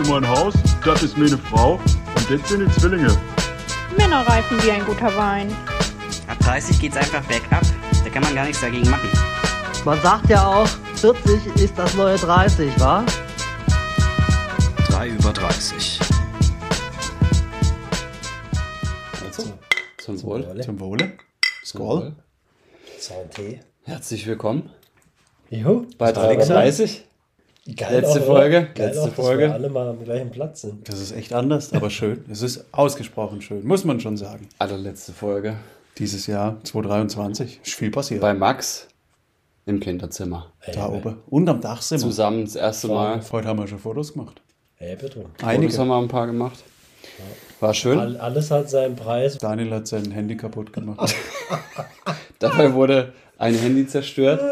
ist mein Haus, das ist meine Frau und das sind die Zwillinge. Männer reifen wie ein guter Wein. Ab 30 geht's einfach bergab. Da kann man gar nichts dagegen machen. Man sagt ja auch, 40 ist das neue 30, wa? 3 über 30. Also, zum Wohl. Zum Wohle. Skoll. Santé. Herzlich willkommen Jo. bei 3 über 30. Geil Letzte auch, Folge? Geil letzte auch, dass Folge. wir alle mal am gleichen Platz sind. Das ist echt anders, aber schön. Es ist ausgesprochen schön, muss man schon sagen. Allerletzte Folge. Dieses Jahr 2023 ist viel passiert. Bei Max im Kinderzimmer. da oben. Und am Dach sind wir. Zusammen das erste Mal. Heute haben wir schon Fotos gemacht. Ey, bitte. Fotos haben wir ein paar gemacht. War schön. All, alles hat seinen Preis. Daniel hat sein Handy kaputt gemacht. Dabei wurde ein Handy zerstört.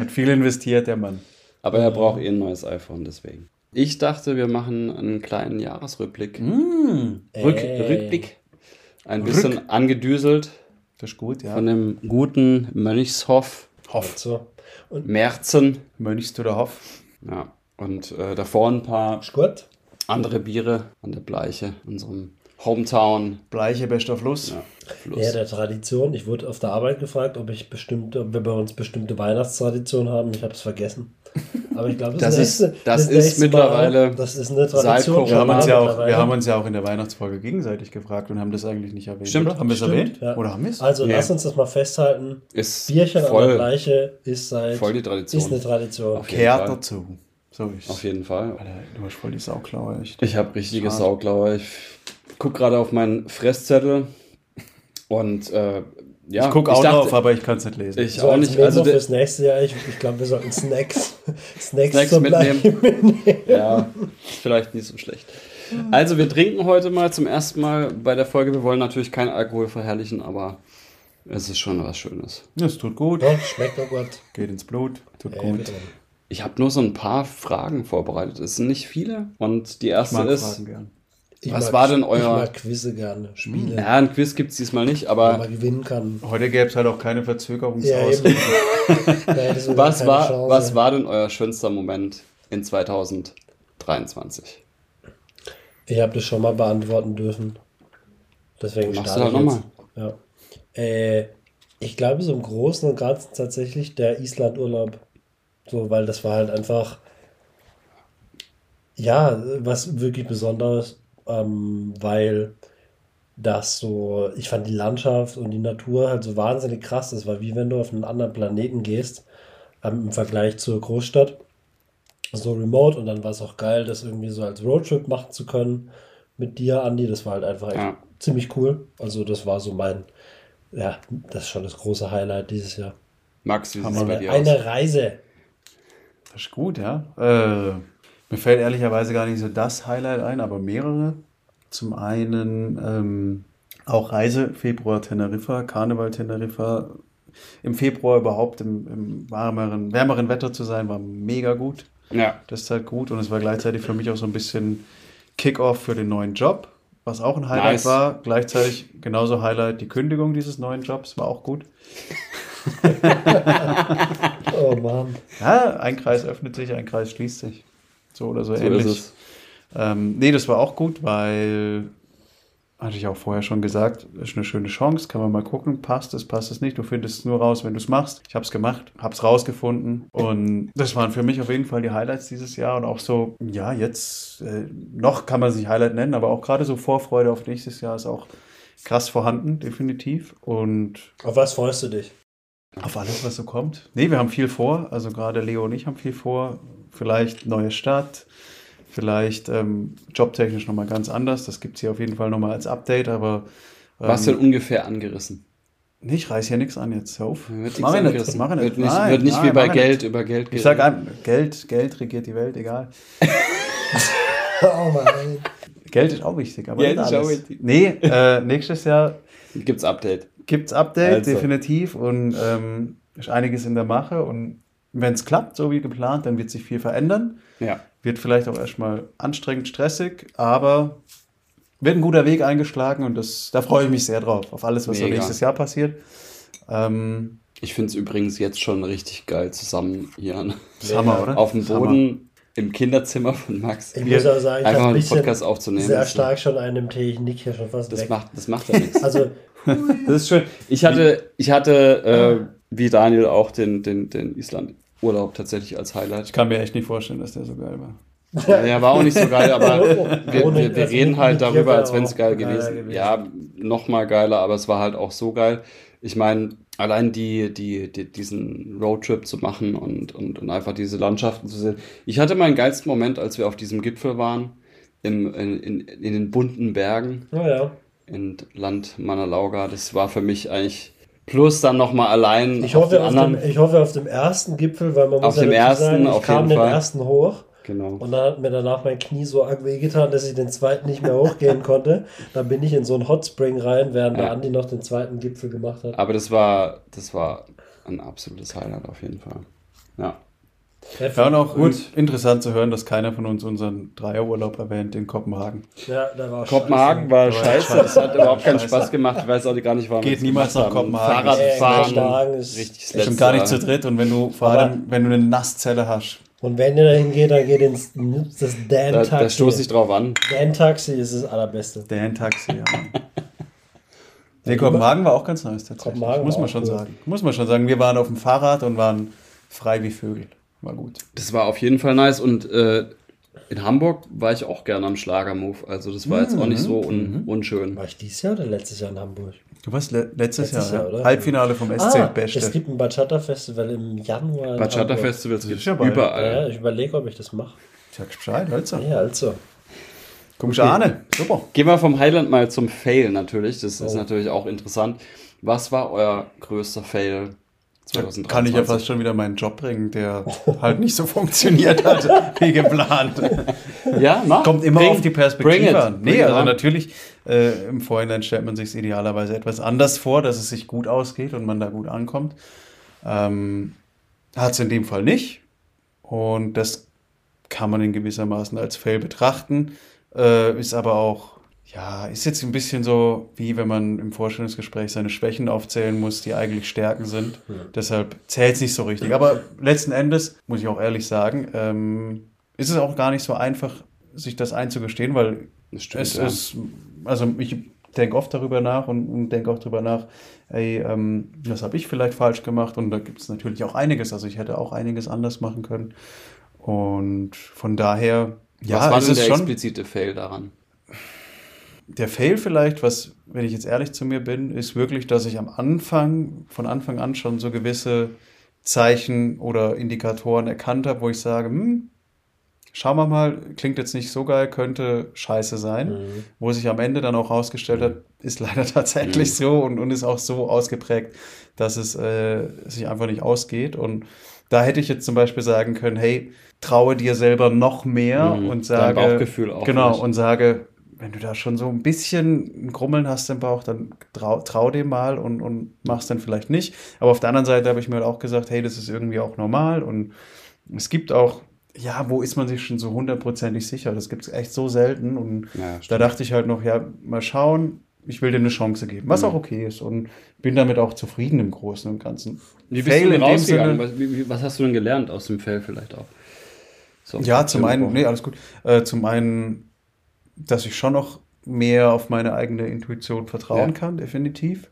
hat viel investiert, der Mann. Aber er braucht eh ein neues iPhone, deswegen. Ich dachte, wir machen einen kleinen Jahresrückblick. Mm. Rück, Ey. Rückblick. Ein bisschen angedüselt Das ist gut, ja. von dem guten Mönchshof Hoff. So. Und Merzen. Mönchst oder Hoff? Ja. Und äh, davor ein paar Gut. andere Biere an der Bleiche, unserem Hometown. Bleiche, bester Fluss. Ja, Fluss. Ja, der Tradition. Ich wurde auf der Arbeit gefragt, ob ich bestimmte, ob wir bei uns bestimmte Weihnachtstraditionen haben. Ich habe es vergessen. Aber ich glaube, Das ist- nächste- das ist nächste mittlerweile das ist eine Tradition. Wir haben, uns ja auch, wir haben uns ja auch in der Weihnachtsfolge gegenseitig gefragt und haben das eigentlich nicht erwähnt. Stimmt. Oder? Haben wir es erwähnt? ja. Oder haben wir es? Also Ja. lass uns das mal festhalten. ist Bierchen an der voll, Gleiche ist seit voll die Tradition. ist eine Tradition. Kehrt dazu. So ist Auf jeden Fall. Alter, du hast voll die Sauklaue, echt. Ich habe richtige Schade. Sauklaue. Ich gucke gerade auf meinen Fresszettel und äh, ja, ich gucke auch dachte- drauf, aber ich kann es nicht lesen. Ich So auch als nicht. Also fürs nächste Jahr. Ich, ich glaube, wir sollten Snacks, Snacks, Snacks zum mitnehmen. Bleiben mitnehmen. ja, ist vielleicht nicht so schlecht. Also wir trinken heute mal zum ersten Mal bei der Folge. Wir wollen natürlich keinen Alkohol verherrlichen, aber es ist schon was Schönes. Das tut gut, Ja, schmeckt doch gut. geht ins Blut, tut Ey, gut. bitte. Ich habe nur so ein paar Fragen vorbereitet. Es sind nicht viele. Und die Ich erste mag ist, Fragen gern. Ich Was mag- war denn Ich euer- mag Quizze gerne, Spiele, ja, ein Quiz gibt es diesmal nicht, aber man gewinnen kann. Heute gäbe es halt auch keine Ja, Verzögerungsausrede. du was war, Chance. was war denn euer schönster Moment in 2023? Ich habe das schon mal beantworten dürfen. Deswegen Machst starte du ich jetzt. Ja. Äh, ich glaube, so im Großen und Ganzen tatsächlich der Islandurlaub. So, weil das war halt einfach, ja, was wirklich Besonderes, ähm, weil das so, ich fand die Landschaft und die Natur halt so wahnsinnig krass. Das war wie wenn du auf einen anderen Planeten gehst, ähm, im Vergleich zur Großstadt. So remote und dann war es auch geil, das irgendwie so als Roadtrip machen zu können mit dir, Andi. Das war halt einfach echt Ja. ziemlich cool. Also, das war so mein, ja, das ist schon das große Highlight dieses Jahr. Max, wie sieht es bei Eine, dir aus? eine Reise. Das ist gut, ja. Äh, mir fällt ehrlicherweise gar nicht so das Highlight ein, aber mehrere. Zum einen ähm, auch Reise, Februar Teneriffa, Karneval Teneriffa. Im Februar überhaupt im, im warmeren, wärmeren Wetter zu sein, war mega gut. Ja, Das ist halt gut und es war gleichzeitig für mich auch so ein bisschen Kick-off für den neuen Job, was auch ein Highlight Nice. war. Gleichzeitig genauso Highlight die Kündigung dieses neuen Jobs, war auch gut. Oh Mann. Ja, ein Kreis öffnet sich, ein Kreis schließt sich. So oder so, so ähnlich. ist. Ähm, nee, das war auch gut, weil, hatte ich auch vorher schon gesagt, ist eine schöne Chance, kann man mal gucken, passt es, passt es nicht. Du findest es nur raus, wenn du es machst. Ich habe es gemacht, habe es rausgefunden und das waren für mich auf jeden Fall die Highlights dieses Jahr und auch so, ja, jetzt, äh, noch kann man sich Highlight nennen, aber auch gerade so Vorfreude auf nächstes Jahr ist auch krass vorhanden, definitiv. Und Auf was freust du dich? auf alles, was so kommt. Nee, wir haben viel vor. Also gerade Leo und ich haben viel vor. Vielleicht neue Stadt. Vielleicht ähm, jobtechnisch nochmal ganz anders. Das gibt es hier auf jeden Fall nochmal als Update. Aber ähm, Was denn ungefähr angerissen? nee, ich reiß hier nichts an jetzt. Hör auf. Wird Mach ich nicht. angerissen. Mach ich Wird nicht. Nein, wird nicht wie nein, bei mach ich Geld nicht. über Geld Ich sag einem, Geld, Geld regiert die Welt, egal. Oh Mann. Geld ist auch wichtig, aber Geld nicht ist auch alles. wichtig. Nee, äh, nächstes Jahr Gibt's Update. gibt's Update, Also. definitiv. Und ähm, ist einiges in der Mache. Und wenn es klappt, so wie geplant, dann wird sich viel verändern. Ja. Wird vielleicht auch erstmal anstrengend, stressig, aber wird ein guter Weg eingeschlagen und das, da freue ich mich sehr drauf, auf alles, was so nächstes Jahr passiert. Ähm, Ich finde es übrigens jetzt schon richtig geil zusammen hier an- das ist Hammer, oder? auf dem ist Hammer. Boden im Kinderzimmer von Max. Ich muss auch sagen, ich einfach habe ein einen Podcast aufzunehmen. sehr Das- stark schon einen Tee. Ich nick hier schon fast Das weg. macht, das macht ja nichts. Also, Das ist schön. Ich hatte, ich hatte äh, wie Daniel auch den, den, den Island-Urlaub tatsächlich als Highlight. Ich kann mir echt nicht vorstellen, dass der so geil war. Ja, ja, war auch nicht so geil, aber wir, wir, wir also reden halt darüber, als wenn es geil gewesen gewesen. Ja, noch mal geiler, aber es war halt auch so geil. Ich meine, allein die, die, die, diesen Roadtrip zu machen und, und, und einfach diese Landschaften zu sehen. Ich hatte meinen geilsten Moment, als wir auf diesem Gipfel waren, im, in, in, in den bunten Bergen naja. in Land Manalauga. Das war für mich eigentlich plus dann noch mal allein Ich auf hoffe, auf anderen. dem, ich hoffe auf dem ersten Gipfel, weil man muss Auf dem ersten sagen, ich auf kam den Fall. ersten hoch genau. und dann hat mir danach mein Knie so arg wehgetan, dass ich den zweiten nicht mehr hochgehen konnte. Dann bin ich in so einen Hot Spring rein, während der Ja. Andi noch den zweiten Gipfel gemacht hat. Aber das war, das war ein absolutes Highlight auf jeden Fall. Ja. Ja, und auch Gut. in- interessant zu hören, dass keiner von uns unseren Dreierurlaub erwähnt in Kopenhagen. Ja, der war Kopenhagen scheiße. war scheiße, scheiße. das hat überhaupt keinen. Spaß gemacht. Ich weiß auch gar nicht, warum Geht niemals nach. Kopenhagen. Fahrradfahren, Kopenhagen ist- richtig das Schon gar nicht zu dritt und wenn du vor Aber- allem, wenn du eine Nasszelle hast. Und wenn ihr dahin geht, dann geht ins das Da, da Dan-Taxi. stoße ich drauf an. Dan-Taxi ist das allerbeste. Der Taxi, ja. Nee, Kopenhagen war auch ganz nice tatsächlich. Kopenhagen Muss man schon cool. sagen. Muss man schon sagen. Wir waren auf dem Fahrrad und waren frei wie Vögel. War gut. Das war auf jeden Fall nice und äh, in Hamburg war ich auch gerne am Schlagermove. Also das war jetzt auch nicht so un unschön. War ich dieses Jahr oder letztes Jahr in Hamburg? Du warst le letztes, Letztes Jahr, Jahr, ja. oder? Halbfinale vom SC Ah, Beste. es gibt ein Bachata-Festival im Januar. Bachata gibt Gibt's es überall. Ja, ich überlege, ob ich das mache. Sag Bescheid, also. Ja, also. Komische Ahne. Super. Gehen wir vom Highland mal zum Fail natürlich. Das ist Oh. natürlich auch interessant. Was war euer größter Fail 2023? Kann ich ja fast schon wieder meinen Job bringen, der halt nicht so funktioniert hat, wie geplant. Ja, mach. Kommt immer Bring- auf die. Perspektive an. Nee, also natürlich, äh, im Vorhinein stellt man sich idealerweise etwas anders vor, dass es sich gut ausgeht und man da gut ankommt. Ähm, Hat es in dem Fall nicht. Und das kann man in gewissermaßen als Fail betrachten. Äh, ist aber auch, ja, ist jetzt ein bisschen so, wie wenn man im Vorstellungsgespräch seine Schwächen aufzählen muss, die eigentlich Stärken sind. Deshalb zählt es nicht so richtig. Aber letzten Endes, muss ich auch ehrlich sagen, ähm, ist es auch gar nicht so einfach, sich das einzugestehen, weil stimmt, es ja. ist, also ich denke oft darüber nach und, und denke auch darüber nach, ey, ähm, das habe ich vielleicht falsch gemacht und da gibt es natürlich auch einiges, also ich hätte auch einiges anders machen können und von daher, ja, Was war es denn der schon explizite Fail daran? Der Fail vielleicht, was, wenn ich jetzt ehrlich zu mir bin, ist wirklich, dass ich am Anfang, von Anfang an schon so gewisse Zeichen oder Indikatoren erkannt habe, wo ich sage, hm, schauen wir mal, klingt jetzt nicht so geil, könnte scheiße sein. Mhm. Wo sich am Ende dann auch rausgestellt hat, ist leider tatsächlich so und, und ist auch so ausgeprägt, dass es äh, sich einfach nicht ausgeht. Und da hätte ich jetzt zum Beispiel sagen können, hey, traue dir selber noch mehr Mhm, und dein sage. Bauchgefühl auch Genau, vielleicht. und sage, wenn du da schon so ein bisschen ein Grummeln hast im Bauch, dann trau, trau dem mal und, und mach's dann vielleicht nicht. Aber auf der anderen Seite habe ich mir halt auch gesagt, hey, das ist irgendwie auch normal und es gibt auch, ja, wo ist man sich schon so hundertprozentig sicher? Das gibt es echt so selten und Ja, da dachte ich halt noch, ja, mal schauen, ich will dir eine Chance geben, was Mhm. auch okay ist und bin damit auch zufrieden im Großen und Ganzen. Wie bist Fail du denn rausgegangen? Sinne- Was, wie, was hast du denn gelernt aus dem Fail vielleicht auch? So, Ja, zum einen, nee, alles gut. Äh, zum einen, dass ich schon noch mehr auf meine eigene Intuition vertrauen Ja. kann, definitiv.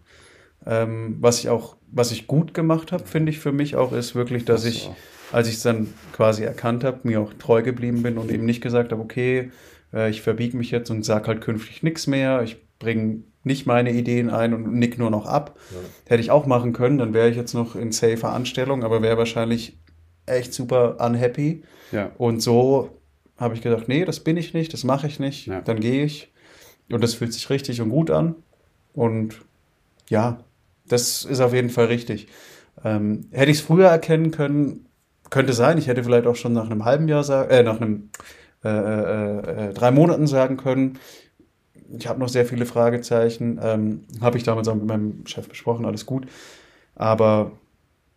Ähm, was ich auch, was ich gut gemacht habe, finde ich für mich auch, ist wirklich, dass Das ich, als ich es dann quasi erkannt habe, mir auch treu geblieben bin und eben nicht gesagt habe, okay, äh, ich verbiege mich jetzt und sag halt künftig nichts mehr, ich bringe nicht meine Ideen ein und nick nur noch ab. Hätte ich auch machen können, dann wäre ich jetzt noch in safer Anstellung, aber wäre wahrscheinlich echt super unhappy. Ja. Und so habe ich gedacht, nee, das bin ich nicht, das mache ich nicht, Ja. dann gehe ich. Und das fühlt sich richtig und gut an. Und ja, das ist auf jeden Fall richtig. Ähm, hätte ich es früher erkennen können, könnte sein, ich hätte vielleicht auch schon nach einem halben Jahr sagen, äh, nach einem äh, äh, äh, drei Monaten sagen können. Ich habe noch sehr viele Fragezeichen. Ähm, habe ich damals auch mit meinem Chef besprochen, alles gut. Aber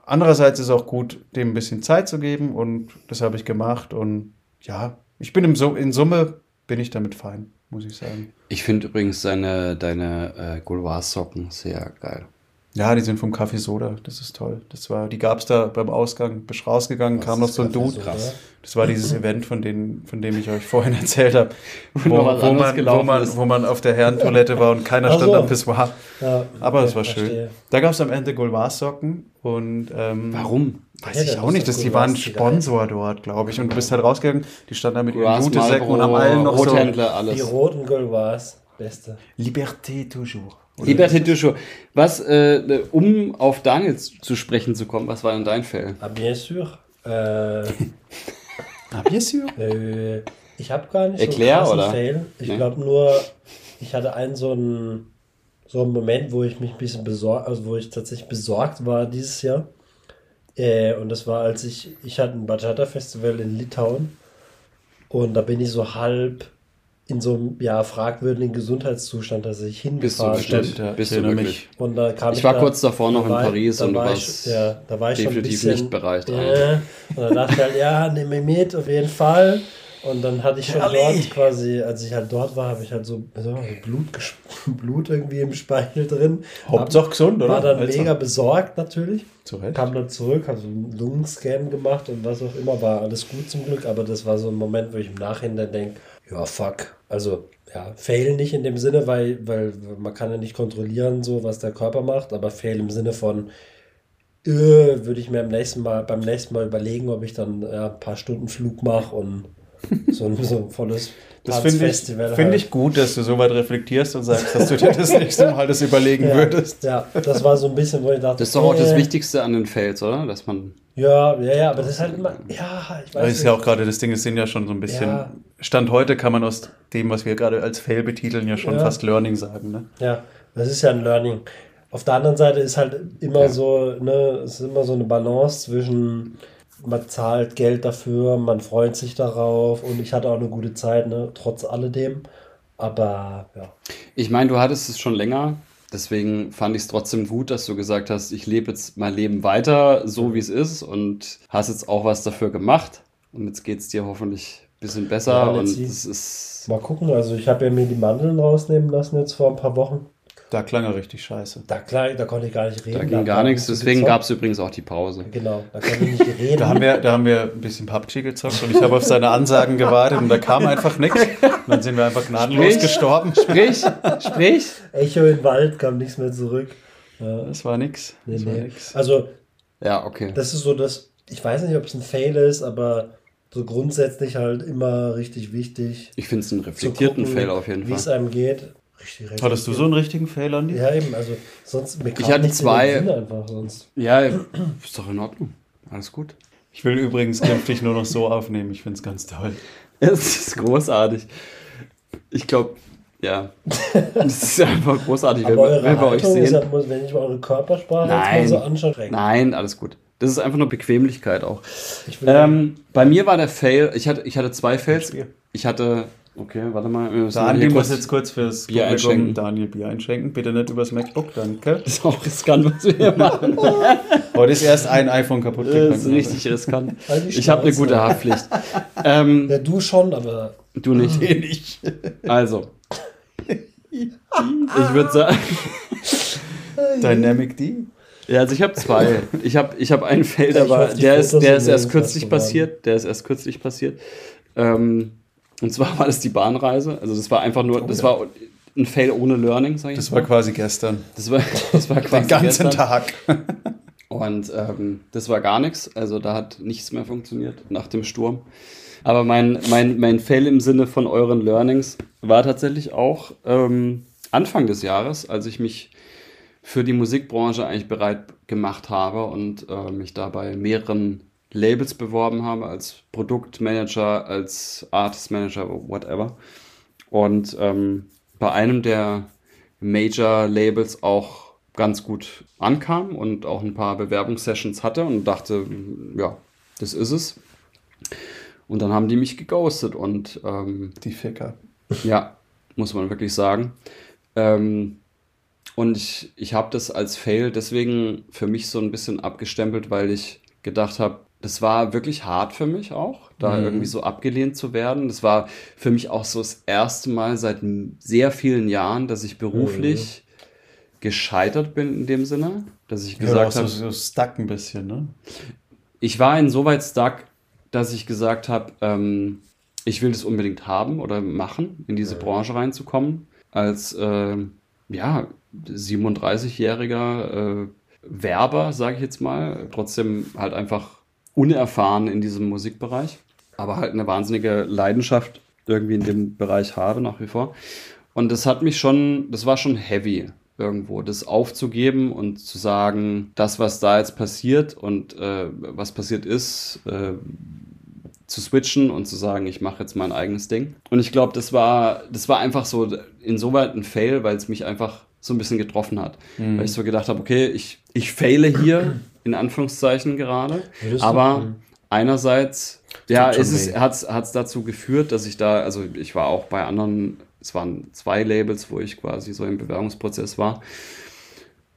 andererseits ist es auch gut, dem ein bisschen Zeit zu geben und das habe ich gemacht. Und ja, ich bin im in Summe bin ich damit fein, muss ich sagen. Ich finde übrigens deine, deine äh, Gouloir-Socken sehr geil. Ja, die sind vom Café Soda. Das ist toll. Das war, die gab es da beim Ausgang. Bist rausgegangen, kam noch so ein Dude. Krass. Das war dieses Event, von, dem, von dem ich euch vorhin erzählt habe, wo, was wo, man, wo, man, ist. wo man auf der Herrentoilette war und keiner stand so. am Pissoir. Ja, Aber es war schön. verstehe. Da gab es am Ende Gouloir-Socken und ähm, Warum? Weiß Ja, ich auch nicht, dass die waren Sponsor dort, glaube ich. Und du bist halt rausgegangen, die standen da mit ihren Jutesäcken und am allen noch so Rothändler, Die alles. roten Gulwars, beste. Liberté toujours. Liberté du jour. Was, äh, um auf Daniel zu sprechen zu kommen, was war denn dein Fell? Ah, bien sûr. Äh, Ah, bien sûr. äh, ich habe gar nicht Erklär, so einen oder? Fail. Ich Nee. glaube nur, ich hatte einen so einen, so einen Moment, wo ich mich ein bisschen besorgt, also wo ich tatsächlich besorgt war dieses Jahr. Äh, und das war, als ich, ich hatte ein Bachata-Festival in Litauen und da bin ich so halb in so einem ja, fragwürdigen Gesundheitszustand, dass ich Bist du hingefahren bin. ja, Bist ich du erinnere wirklich? Und da kam Ich war da, kurz davor noch in war- Paris und du war ich, ja, da war ich definitiv bisschen, nicht bereit, Äh, und dann dachte ich halt, ja, nimm mich mit, auf jeden Fall. Und dann hatte ich schon dort quasi, als ich halt dort war, habe ich halt so, so Blut, Blut irgendwie im Speichel drin. Hauptsache gesund, oder? War dann Also, mega besorgt natürlich. Zu Recht. Kam dann zurück, habe so einen Lungenscan gemacht und was auch immer, war alles gut zum Glück, aber das war so ein Moment, wo ich im Nachhinein denke, ja, fuck. Also, ja, fail nicht in dem Sinne, weil, weil man kann ja nicht kontrollieren, so was der Körper macht, aber fail im Sinne von, äh, würde ich mir am nächsten Mal, beim nächsten Mal überlegen, ob ich dann ja, ein paar Stunden Flug mache und so ein, so ein volles Das finde ich, find halt. ich gut, dass du so weit reflektierst und sagst, dass du dir das nächste Mal das überlegen ja, würdest. Ja, das war so ein bisschen, wo ich dachte, Das ist doch auch das äh, Wichtigste an den Fails, oder? Dass man. Ja, ja, ja, aber das ist halt immer, ja, ich weiß Das ist nicht. ja auch gerade das Ding, es sind ja schon so ein bisschen. Ja. Stand heute kann man aus dem, was wir gerade als Fail betiteln, ja schon Ja. fast Learning sagen. Ne? Ja, das ist ja ein Learning. Auf der anderen Seite ist halt immer so, ne, es ist immer so eine Balance zwischen, man zahlt Geld dafür, man freut sich darauf und ich hatte auch eine gute Zeit, ne, trotz alledem. Aber ja, Ich meine, du hattest es schon länger. Deswegen fand ich es trotzdem gut, dass du gesagt hast, ich lebe jetzt mein Leben weiter, so wie es ist und hast jetzt auch was dafür gemacht. Und jetzt geht es dir hoffentlich bisschen besser. Ja, und es ist. mal gucken. Also ich habe ja mir die Mandeln rausnehmen lassen jetzt vor ein paar Wochen. Da klang er richtig scheiße. Da, klar, da konnte ich gar nicht reden. Da ging hat gar nichts. Deswegen gab es übrigens auch die Pause. Genau, da konnte ich nicht reden. Da haben wir, da haben wir ein bisschen PUBG gezockt und ich habe auf seine Ansagen gewartet und da kam einfach nichts. Und dann sind wir einfach gnadenlos Sprich. gestorben. Sprich, sprich. Echo im Wald, kam nichts mehr zurück. Ja, Das war nix. nee, Das war nee. nix. Also Ja, okay. Das ist so das, ich weiß nicht, ob es ein Fail ist, aber so grundsätzlich halt immer richtig wichtig. Ich finde es einen reflektierten gucken, Fail auf jeden Wie es Fall. einem geht. Richtig, richtig. Hattest du so einen richtigen Fail, Andi? Ja, eben, also sonst mir Ich hatte zwei- einfach sonst. Ja, ist doch in Ordnung. Alles gut. Ich will übrigens künftig nur noch so aufnehmen. Ich finde es ganz toll. Es ist großartig. Ich glaube, ja. Es ist einfach großartig, wenn, wir- eure wenn wir euch sehen. muss, wenn ich mal eure Körpersprache jetzt Nein. mal so anschaue, Nein, alles gut. Das ist einfach nur Bequemlichkeit auch. Ähm, bei mir war der Fail, ich hatte, ich hatte zwei Fails. Ich hatte, okay, warte mal. wir hier muss jetzt kurz fürs Bier Publikum einschenken. Daniel Bier einschenken. Bitte nicht übers MacBook, danke. Das ist auch riskant, was wir hier machen. Heute ist erst ein iPhone kaputt Das gegangen. ist richtig riskant. Halt Ich habe eine gute Haftpflicht. ähm, Ja, du schon, aber du nicht. Den ich. Also. Ich würde sagen, Dynamic D. ja, also ich habe zwei. Ich habe ich hab einen Fail, Ja, aber der ist, der ist erst kürzlich passiert. Der ist erst kürzlich passiert. Ähm, und zwar war das die Bahnreise. Also das war einfach nur, das war ein Fail ohne Learning, sag ich Das mal. war quasi gestern. Das war, das war quasi Den ganzen gestern. Tag. Und ähm, das war gar nichts. Also da hat nichts mehr funktioniert nach dem Sturm. Aber mein, mein, mein Fail im Sinne von euren Learnings war tatsächlich auch ähm, Anfang des Jahres, als ich mich für die Musikbranche eigentlich bereit gemacht habe und äh, mich da bei mehreren Labels beworben habe, als Produktmanager, als Artist Manager, whatever. Und ähm, bei einem der Major-Labels auch ganz gut ankam und auch ein paar Bewerbungssessions hatte und dachte, ja, das ist es. Und dann haben die mich geghostet und ähm, Die Ficker. ja, muss man wirklich sagen. Ähm, und ich, ich habe das als Fail deswegen für mich so ein bisschen abgestempelt, weil ich gedacht habe, das war wirklich hart für mich auch, da irgendwie so abgelehnt zu werden. Das war für mich auch so das erste Mal seit sehr vielen Jahren, dass ich beruflich gescheitert bin in dem Sinne, dass ich Ja, gesagt so, habe, so stuck ein bisschen, ne? ich war insoweit stuck, dass ich gesagt habe, ähm, ich will das unbedingt haben oder machen, in diese Branche reinzukommen. Als ähm, ja, 37-jähriger äh, Werber, sage ich jetzt mal, trotzdem halt einfach unerfahren in diesem Musikbereich, aber halt eine wahnsinnige Leidenschaft irgendwie in dem Bereich habe nach wie vor. Und das hat mich schon, das war schon heavy irgendwo, das aufzugeben und zu sagen, das, was da jetzt passiert und äh, was passiert ist, äh, zu switchen und zu sagen, ich mache jetzt mein eigenes Ding. Und ich glaube, das war, das war einfach so insoweit ein Fail, weil es mich einfach so ein bisschen getroffen hat. Weil ich so gedacht habe, okay, ich, ich faile hier, in Anführungszeichen gerade, du? aber Mhm. einerseits, ja, ist es hat es dazu geführt, dass ich da, also ich war auch bei anderen, es waren zwei Labels, wo ich quasi so im Bewerbungsprozess war.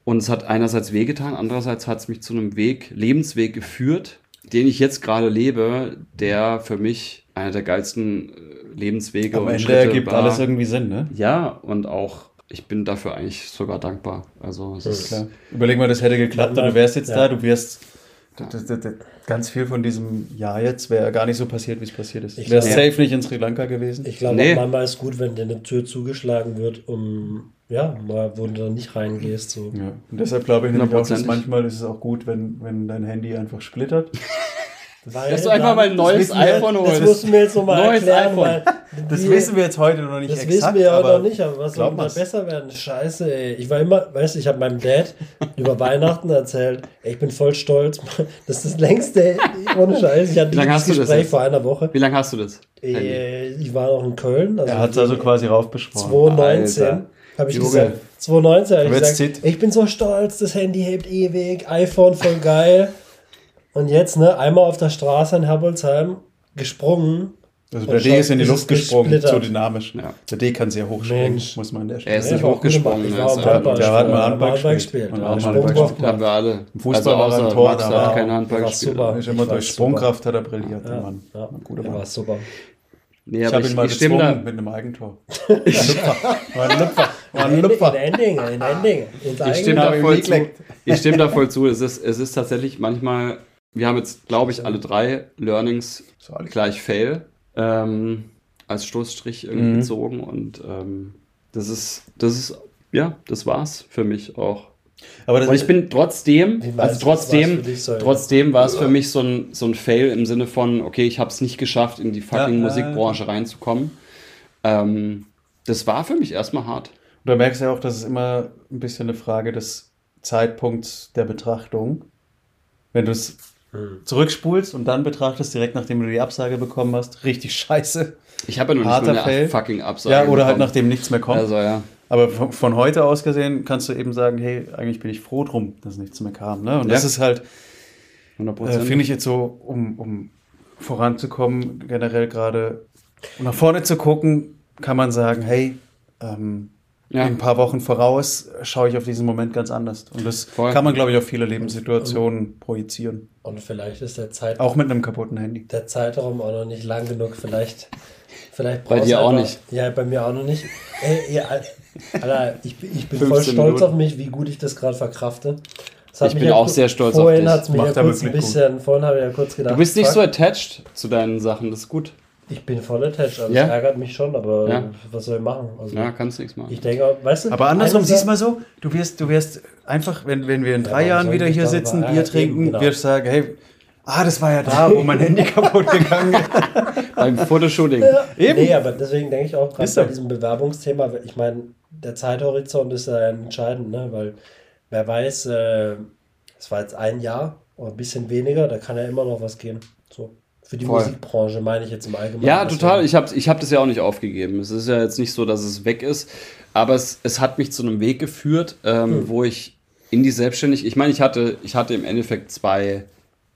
Und es hat einerseits wehgetan, andererseits hat es mich zu einem Weg, Lebensweg geführt, den ich jetzt gerade lebe, der für mich einer der geilsten äh, Lebenswege Am und Ende Schritte ergibt war. alles irgendwie Sinn, ne? Ja, und auch, ich bin dafür eigentlich sogar dankbar. Also es ist, Klar. Überleg mal, das hätte geklappt und du wärst jetzt Ja. da, du wärst. Das, das, das, ganz viel von diesem Jahr jetzt wäre gar nicht so passiert, wie es passiert ist. Ich glaube- safe nicht in Sri Lanka gewesen. Ich glaube, Nee. manchmal ist gut, wenn dir eine Tür zugeschlagen wird, um, ja, mal, wo du da nicht reingehst. So. Ja. Und deshalb glaube ich nämlich auch, dass 100%. manchmal ist es auch gut, wenn, wenn dein Handy einfach splittert. Weil Dass du einfach mal ein neues wir- iPhone Das holst. musst du mir jetzt nochmal Neues erklären. iPhone. Weil Das wissen wir jetzt heute noch nicht Das exakt. wissen wir ja aber noch nicht, aber was soll mal besser werden? Scheiße, ey. Ich war immer, weißt du, ich habe meinem Dad über Weihnachten erzählt, ey, ich bin voll stolz. Das ist das längste, ohne Scheiß. Ich hatte Wie lange dieses hast du das Gespräch jetzt? vor einer Woche. Wie lange hast du das? Handy? Äh, Ich war noch in Köln. Also Er hat es also quasi raufbeschworen. 2019 Alter. habe ich Junge. gesagt, 2019 habe ich gesagt, ich bin so stolz, das Handy hebt ewig, iPhone voll geil. Und jetzt, ne, einmal auf der Straße in Herbolzheim gesprungen. Also der D ist in die ist Luft es gesprungen, so dynamisch. Ja. Der D kann sehr hoch springen, Mensch. muss man an der Er Stelle ist Ja, nicht ich hochgesprungen. ich er war ist der hat mal ich war Handball gespielt. Und auch mal Handball haben wir alle. Im Fußball war er ein außer Tor, Max da hat war- kein Handball gespielt. super. Ist immer Ich durch Sprungkraft hat er brilliert, der Ja, Mann. ja, Ein guter Mann. war super. Nee, Ich habe ich, ihn mal ich stimme gezwungen da. mit einem Eigentor. War ein Lüpfer. War ein Lüpfer. Ein Lüpfer. In Ending, in Ending. Ich stimme da ich voll zu. geleckt. Ich stimme da voll zu. Es ist, es ist tatsächlich manchmal, wir haben jetzt, glaube ich, alle drei Learnings So, alle gleich Fail ähm, als Stoßstrich irgendwie Mhm. gezogen und ähm, das ist, das ist, ja, das war's für mich auch. Aber Und ich bin trotzdem, also trotzdem, so, trotzdem war es für mich so ein, so ein Fail im Sinne von, okay, ich habe es nicht geschafft, in die fucking ja, Musikbranche reinzukommen. Ähm, das war für mich erstmal hart. Und da merkst du ja auch, dass es immer ein bisschen eine Frage des Zeitpunkts der Betrachtung. Wenn du es Hm. zurückspulst und dann betrachtest, direkt nachdem du die Absage bekommen hast, richtig scheiße. Ich habe ja noch nicht Harter mal eine Fail. fucking Absage Ja, oder halt bekommen. nachdem nichts mehr kommt. Also ja, Aber von, von heute aus gesehen kannst du eben sagen, hey, eigentlich bin ich froh drum, dass nichts mehr kam. Ne? Und das Ja. ist halt, 100 äh, finde ich jetzt so, um, um voranzukommen, generell gerade um nach vorne zu gucken, kann man sagen, hey, ähm, Ja. in ein paar Wochen voraus schaue ich auf diesen Moment ganz anders. Und das Voll. kann man, glaube ich, auf viele Lebenssituationen projizieren. Und vielleicht ist der, Zeit, Auch mit einem kaputten Handy. der Zeitraum auch noch nicht lang genug. Vielleicht, vielleicht Bei brauchst dir du auch nicht. Ja, bei mir auch noch nicht. Ey, ja, Alter, ich, bin- ich bin voll 15 stolz Minuten. auf mich, wie gut ich das gerade verkrafte. Das Ich bin ja auch sehr stolz auf vorhin dich. hat's mich Macht ja kurz ein bisschen, vorhin habe ich ja kurz gedacht, Du bist nicht fuck, so attached zu deinen Sachen, das ist gut. Ich bin voll attached, also Ja. es ärgert mich schon, aber Ja. was soll ich machen? Also, Ja, kannst nichts machen. Ich denke, weißt du, Aber andersrum, siehst du mal so, du wirst, du wirst einfach, wenn, wenn wir in drei warum Jahren wieder hier sitzen, Bier trinken, Genau. wirst du sagen, hey, ah, das war ja da, wo mein Handy kaputt gegangen ist. Beim Fotoshooting. Eben. Nee, aber deswegen denke ich auch gerade Ist bei diesem Bewerbungsthema, ich meine, der Zeithorizont ist ja entscheidend, ne? weil wer weiß, äh, es war jetzt ein Jahr oder ein bisschen weniger, da kann ja immer noch was gehen. Für die Voll. Musikbranche meine ich jetzt im Allgemeinen. Ja, total. Ich habe ich hab das ja auch nicht aufgegeben. Es ist ja jetzt nicht so, dass es weg ist, aber es, es hat mich zu einem Weg geführt, ähm, wo ich in die Selbstständigkeit, ich meine, ich hatte, ich hatte im Endeffekt zwei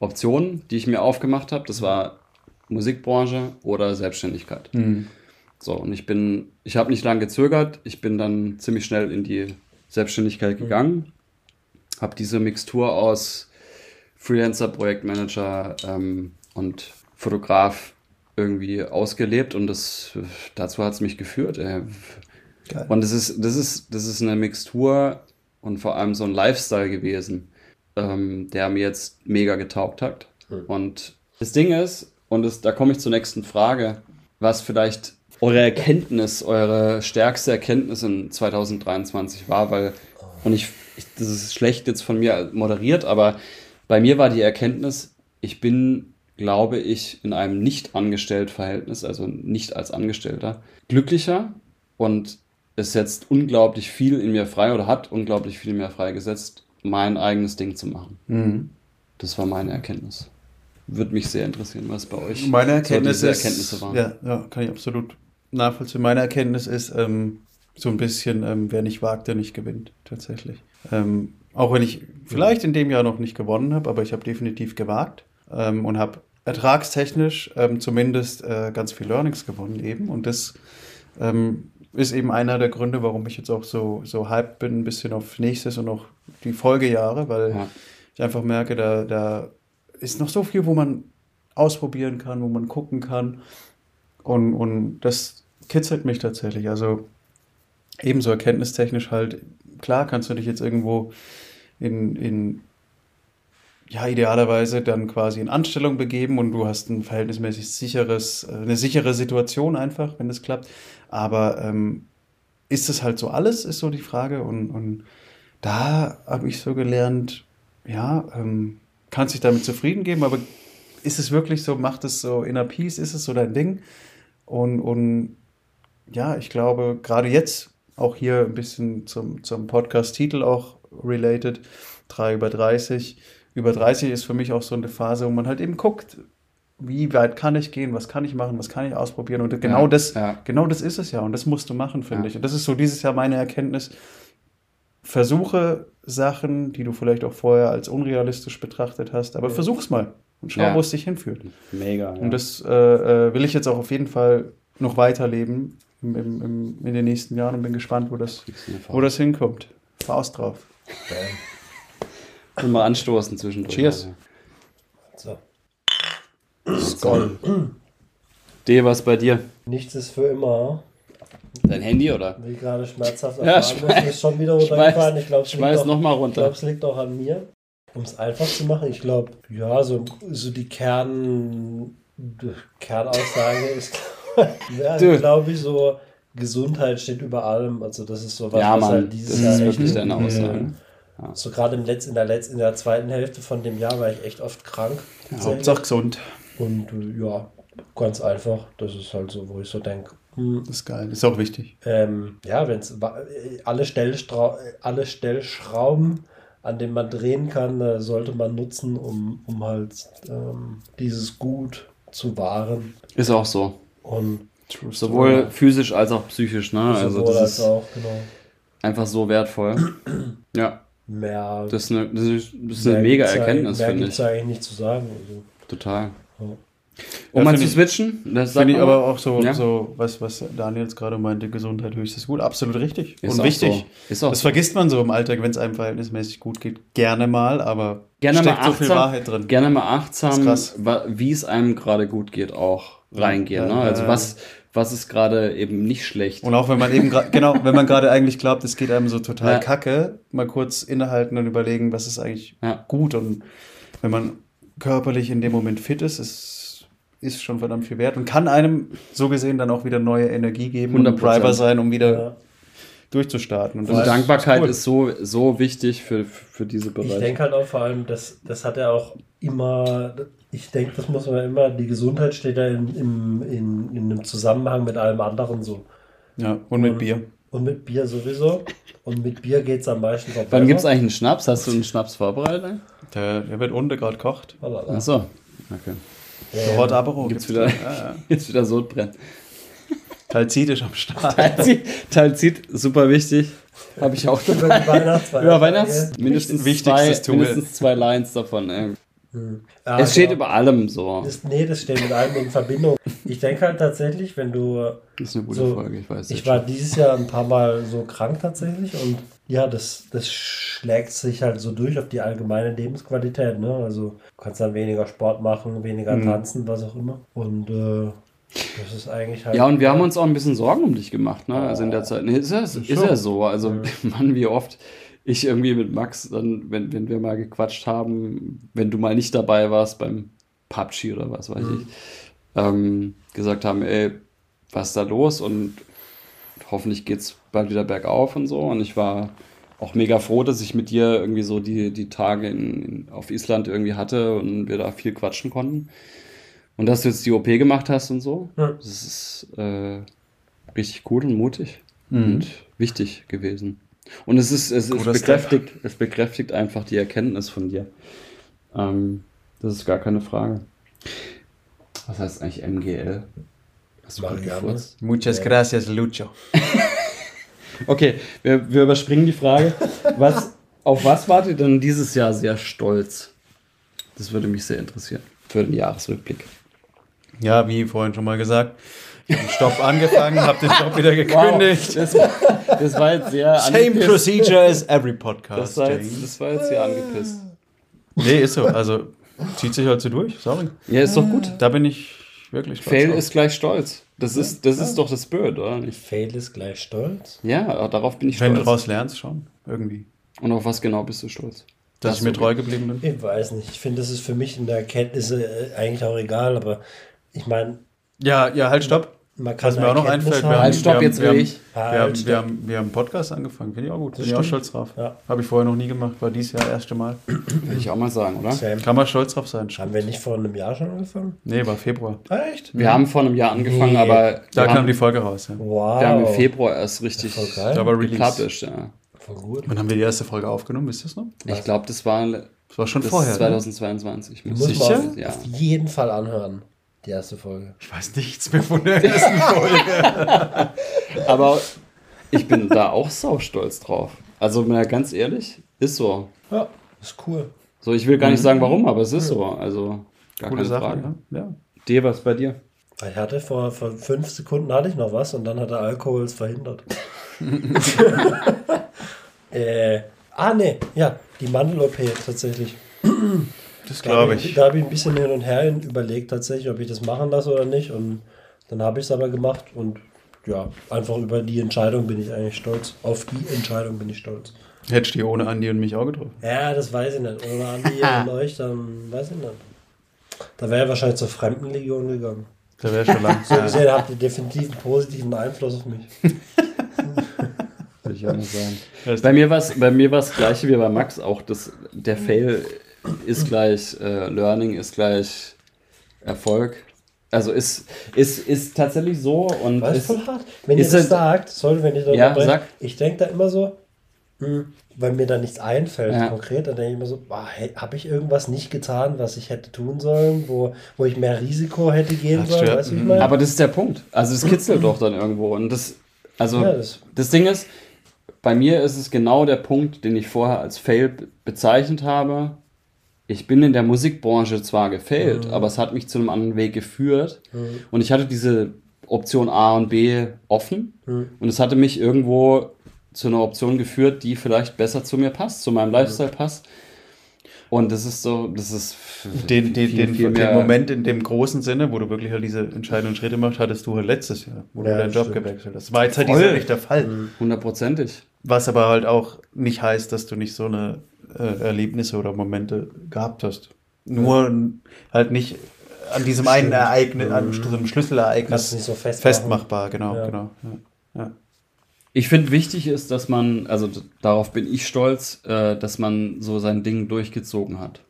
Optionen, die ich mir aufgemacht habe. Das war Musikbranche oder Selbstständigkeit. So, und ich bin, ich habe nicht lange gezögert. Ich bin dann ziemlich schnell in die Selbstständigkeit gegangen. Habe diese Mixtur aus Freelancer, Projektmanager ähm, und Fotograf irgendwie ausgelebt und das, dazu hat es mich geführt. Äh. Geil. Und das ist, das, ist, das ist eine Mixtur und vor allem so ein Lifestyle gewesen, ähm, der mir jetzt mega getaugt hat. Hm. Und das Ding ist, und das, da komme ich zur nächsten Frage, was vielleicht eure Erkenntnis, eure stärkste Erkenntnis in 2023 war, weil, und ich, ich das ist schlecht jetzt von mir moderiert, aber bei mir war die Erkenntnis, ich bin, glaube ich, in einem Nicht-Angestellt-Verhältnis, also nicht als Angestellter, glücklicher und es setzt unglaublich viel in mir frei oder hat unglaublich viel in mir freigesetzt, mein eigenes Ding zu machen. Mhm. Das war meine Erkenntnis. Würde mich sehr interessieren, was bei euch Meine Erkenntnis so diese ist, Erkenntnisse waren. Ja, ja, kann ich absolut nachvollziehen. Meine Erkenntnis ist ähm, so ein bisschen, ähm, wer nicht wagt, der nicht gewinnt, tatsächlich. Ähm, auch wenn ich vielleicht in dem Jahr noch nicht gewonnen habe, aber ich habe definitiv gewagt ähm, und habe ertragstechnisch ähm, zumindest äh, ganz viel Learnings gewonnen eben. Und das ähm, ist eben einer der Gründe, warum ich jetzt auch so, so hyped bin, ein bisschen auf nächstes und auch die Folgejahre, weil Ja. ich einfach merke, da, da ist noch so viel, wo man ausprobieren kann, wo man gucken kann. Und, und das kitzelt mich tatsächlich. Also ebenso erkenntnistechnisch halt, klar kannst du dich jetzt irgendwo in, in ja, idealerweise dann quasi in Anstellung begeben und du hast ein verhältnismäßig sicheres, äh, eine sichere Situation einfach, wenn das klappt. Aber ähm, ist es halt so alles, ist so die Frage. Und, und da habe ich so gelernt, ja, ähm, kannst dich damit zufrieden geben, aber ist es wirklich so, macht es so inner Peace, ist es so dein Ding? Und, und ja, ich glaube, gerade jetzt auch hier ein bisschen zum, zum Podcast-Titel auch related, 3 über 30. Über 30 ist für mich auch so eine Phase, wo man halt eben guckt, wie weit kann ich gehen, was kann ich machen, was kann ich ausprobieren. Und genau Ja, das, ja. genau das ist es ja. Und das musst du machen, finde Ja. ich. Und das ist so dieses Jahr meine Erkenntnis. Versuche Sachen, die du vielleicht auch vorher als unrealistisch betrachtet hast, aber versuch's mal und schau, wo es dich hinführt. Mega. Und das äh, äh, will ich jetzt auch auf jeden Fall noch weiterleben im, im, im, in den nächsten Jahren und bin gespannt, wo das, wo das hinkommt. Faust drauf. Und mal anstoßen zwischendurch. Cheers. So. Skoll. D, was bei dir? Nichts ist für immer. Dein Handy oder? Wie gerade schmerzhaft Ja, erfahren schmeiß- ist schon wieder runtergefallen. Ich glaube, es liegt auch- noch runter. es liegt auch an mir. Um es einfach zu machen, ich glaube, ja, so, so die Kern, die Kernaussage ist, glaube ich, so Gesundheit steht über allem. Also das ist so was, Ja, was Mann, halt das dieses ist Jahr echt wirklich deine äh, Aussage. So gerade im Letz-, in, der Letz-, in der zweiten Hälfte von dem Jahr war ich echt oft krank. tatsächlich. Hauptsache gesund. Und äh, ja, ganz einfach. Das ist halt so, wo ich so denke, hm, Das ist geil. Ist auch wichtig. ähm, ja, wenn es alle, Stellstrau alle Stellschrauben, an denen man drehen kann, äh, sollte man nutzen, um, um halt ähm, dieses Gut zu wahren. Ist auch so. Und Sowohl physisch als auch psychisch, ne? Also sowohl das als ist auch genau, einfach so wertvoll. Ja, mehr. das ist eine, das ist, das ist eine mega gibt's ja- Erkenntnis, Mehr finde gibt es ich. eigentlich nicht zu sagen. Also, Total. ja. Um Ja, mal zu ich- switchen, das Finde ich aber auch so, Ja. so was, was Daniel jetzt gerade meinte, Gesundheit höchstes Gut. Absolut richtig. Ist und auch wichtig. so. Ist auch das so. vergisst man so im Alltag, wenn es einem verhältnismäßig gut geht. Gerne mal, aber gerne steckt mal so achtsam, viel Wahrheit drin. Gerne mal achtsam, wie es einem gerade gut geht, auch reingehen. Ja, ne? Also was, was ist gerade eben nicht schlecht. Und auch wenn man eben gerade, genau, wenn man gerade eigentlich glaubt, es geht einem so total Ja. kacke, mal kurz innehalten und überlegen, was ist eigentlich Ja. gut. Und wenn man körperlich in dem Moment fit ist, ist, ist schon verdammt viel wert und kann einem so gesehen dann auch wieder neue Energie geben und ein 100%. Driver sein, um wieder Ja. durchzustarten. Und Und Dankbarkeit cool. ist so, so wichtig für, für diese Ich Bereiche. denke halt auch vor allem, das, das hat er auch immer, ich denke, das muss man immer, die Gesundheit steht ja in, im, in, in einem Zusammenhang mit allem anderen so. Ja, und mit Bier. Und mit Bier sowieso. Und mit Bier geht es am meisten auch Wann gibt es eigentlich einen Schnaps? Hast du einen Schnaps vorbereitet? Der, der wird unten gerade kocht. Achso. Okay. Ähm, Hot Apero Gibt's gibt's wieder, da. Ja, ja. jetzt wieder Sodbrennen. Talzid ist am Start. Talzid, Talzid, super wichtig. Habe ich auch Über dabei. die Weihnachtsfeier. Über Weihnachts mindestens, Wichtigstes zwei, mindestens zwei Lines davon. ey. Ja, es steht genau. über allem so. Das, nee, das steht mit allem in Verbindung. Ich denke halt tatsächlich, wenn du. Das ist eine gute so, Folge, ich weiß. Ich war schon. dieses Jahr ein paar Mal so krank tatsächlich und ja, das, das schlägt sich halt so durch auf die allgemeine Lebensqualität. Ne? Also du kannst dann weniger Sport machen, weniger Mhm. tanzen, was auch immer. Und äh, das ist eigentlich halt. Ja, und wir haben uns auch ein bisschen Sorgen um dich gemacht, ne? Also in der Zeit. Nee, ist ja, ist so. ja so. Also, Mann, wie oft ich irgendwie mit Max dann, wenn, wenn wir mal gequatscht haben, wenn du mal nicht dabei warst beim PUBG oder was weiß ich, ähm, gesagt haben, ey, was ist da los und hoffentlich geht's bald wieder bergauf und so. Und ich war auch mega froh, dass ich mit dir irgendwie so die, die Tage in, in, auf Island irgendwie hatte und wir da viel quatschen konnten. Und dass du jetzt die OP gemacht hast und so. Ja. Das ist äh, richtig cool und mutig Mhm. und wichtig gewesen. Und es ist, es, ist Guter bekräftigt, es bekräftigt einfach die Erkenntnis von dir. Ähm, das ist gar keine Frage. Was heißt eigentlich MGL? Hast du? Muchas gracias, Lucho. Okay, wir, wir überspringen die Frage. Was, auf was wart ihr denn dieses Jahr sehr stolz? Das würde mich sehr interessieren. Für den Jahresrückblick. Ja, wie vorhin schon mal gesagt, ich habe den Stopp angefangen, habe den Stopp wieder gekündigt. Das, das war jetzt sehr Same angepisst. procedure as every podcast. Das war, jetzt, das war jetzt sehr angepisst. Nee, ist so. Also zieht sich halt so durch. Sorry. Ja, ist doch gut. Da bin ich wirklich stolz Fail drauf. ist gleich stolz. Das ist, das ist doch das Spirit, oder nicht? Fail ist gleich stolz. Ja, darauf bin ich Wenn du stolz. daraus lernst, schon. Irgendwie. Und auf was genau bist du stolz? Dass Das ich mir treu geblieben bin. Ich weiß nicht. Ich finde, das ist für mich in der Erkenntnisse äh, eigentlich auch egal, aber ich meine, Ja, ja, halt, stopp. Man kann Was mir auch noch einfällt, haben. wir haben, Halt, stopp, jetzt will wir. Haben, wir, Halt, haben, wir, stopp. haben, wir haben einen Podcast angefangen. Finde ich auch gut. Bin Das ich auch stolz drauf. Ja. Habe ich vorher noch nie gemacht. War dieses Jahr das erste Mal. Will ich auch mal sagen, oder? Sam, Kann man stolz drauf sein. haben wir nicht vor einem Jahr schon angefangen? Nee, war Februar. Echt? Wir haben vor einem Jahr angefangen, Nee. aber Da kam haben, die Folge raus. Ja. Wow. wir haben im Februar erst richtig Voll geil. Da war Release. gepublished, ja. Voll gut. Wann haben wir die erste Folge aufgenommen? Wisst ihr das noch? Ich glaube, das war, das Das war schon ist vorher. Ne? 2022. Muss Sicher? man auf, Ja. auf jeden Fall anhören. Die erste Folge. Ich weiß nichts mehr von der ersten Folge. Aber ich bin da auch sau stolz drauf. Also, mal ganz ehrlich, ist so. Ja, ist cool. So, ich will gar nicht sagen, warum, aber es ist so. Also, gar Coole keine Sache. Frage. Ja. ja. Dir, was bei dir? Ich hatte vor, vor fünf Sekunden hatte ich noch was und dann hat der Alkohol es verhindert. äh, ah, nee, ja, die Mandel-OP tatsächlich. Das Da glaube ich. Da habe ich ein bisschen hin und her überlegt, tatsächlich, ob ich das machen lasse oder nicht. Und dann habe ich es aber gemacht und ja, einfach über die Entscheidung bin ich eigentlich stolz. Auf die Entscheidung bin ich stolz. Hättest du die ohne Andi und mich auch getroffen. Ja, das weiß ich nicht. Ohne Andi und euch, dann weiß ich nicht. Da wäre er wahrscheinlich zur Fremdenlegion gegangen. Da wäre schon lang. So gesehen habt ihr definitiv einen positiven Einfluss auf mich. Würde ich auch nicht sagen. Bei mir war es bei mir war's das gleiche wie bei Max auch. Das, der Fail ist gleich äh, Learning, ist gleich Erfolg. Also ist, ist, ist tatsächlich so und das ist, voll hart? Wenn ihr das halt- sagt, sorry, wenn ich da Ja, sag. ich denke da immer so, hm, weil mir da nichts einfällt Ja. konkret, dann denke ich immer so, habe ich irgendwas nicht getan, was ich hätte tun sollen, wo, wo ich mehr Risiko hätte gehen sollen, weißt du, wie ich Mhm. meine? aber das ist der Punkt. Also es kitzelt doch dann irgendwo. Und das, also Ja, das- das Ding ist, bei mir ist es genau der Punkt, den ich vorher als Fail be- bezeichnet habe. Ich bin in der Musikbranche zwar gefailt, aber es hat mich zu einem anderen Weg geführt. Und ich hatte diese Option A und B offen. Und es hatte mich irgendwo zu einer Option geführt, die vielleicht besser zu mir passt, zu meinem Lifestyle passt. Und das ist so, das ist Den, den, viel, den, viel den Moment in dem großen Sinne, wo du wirklich halt diese entscheidenden Schritte machst, hattest du halt letztes Jahr, wo Ja, du deinen Job stimmt. gewechselt hast. Das war jetzt halt Voll. dieser nicht der Fall. hundertprozentig. Was aber halt auch nicht heißt, dass du nicht so eine äh, Erlebnisse oder Momente gehabt hast. Nur halt nicht an diesem einen Stimmt. Ereignis, an so einem Kannst Schlüsselereignis so festmachen. festmachbar, genau, Ja. genau. Ja. Ja. Ich finde wichtig ist, dass man, also darauf bin ich stolz, äh, dass man so sein Ding durchgezogen hat.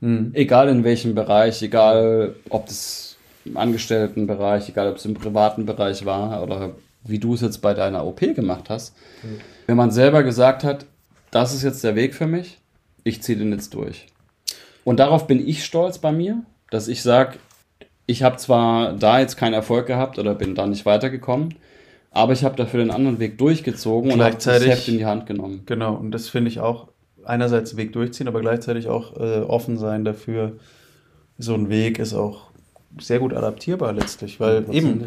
Mhm. Egal in welchem Bereich, egal ob das im Angestelltenbereich, egal ob es im privaten Bereich war oder wie du es jetzt bei deiner OP gemacht hast. Wenn man selber gesagt hat, das ist jetzt der Weg für mich, ich ziehe den jetzt durch. Und darauf bin ich stolz bei mir, dass ich sage, ich habe zwar da jetzt keinen Erfolg gehabt oder bin da nicht weitergekommen, aber ich habe dafür den anderen Weg durchgezogen und habe das Gleichzeitig- Heft in die Hand genommen. Genau, und das finde ich auch einerseits Weg durchziehen, aber gleichzeitig auch äh, offen sein dafür. So ein Weg ist auch sehr gut adaptierbar letztlich, weil eben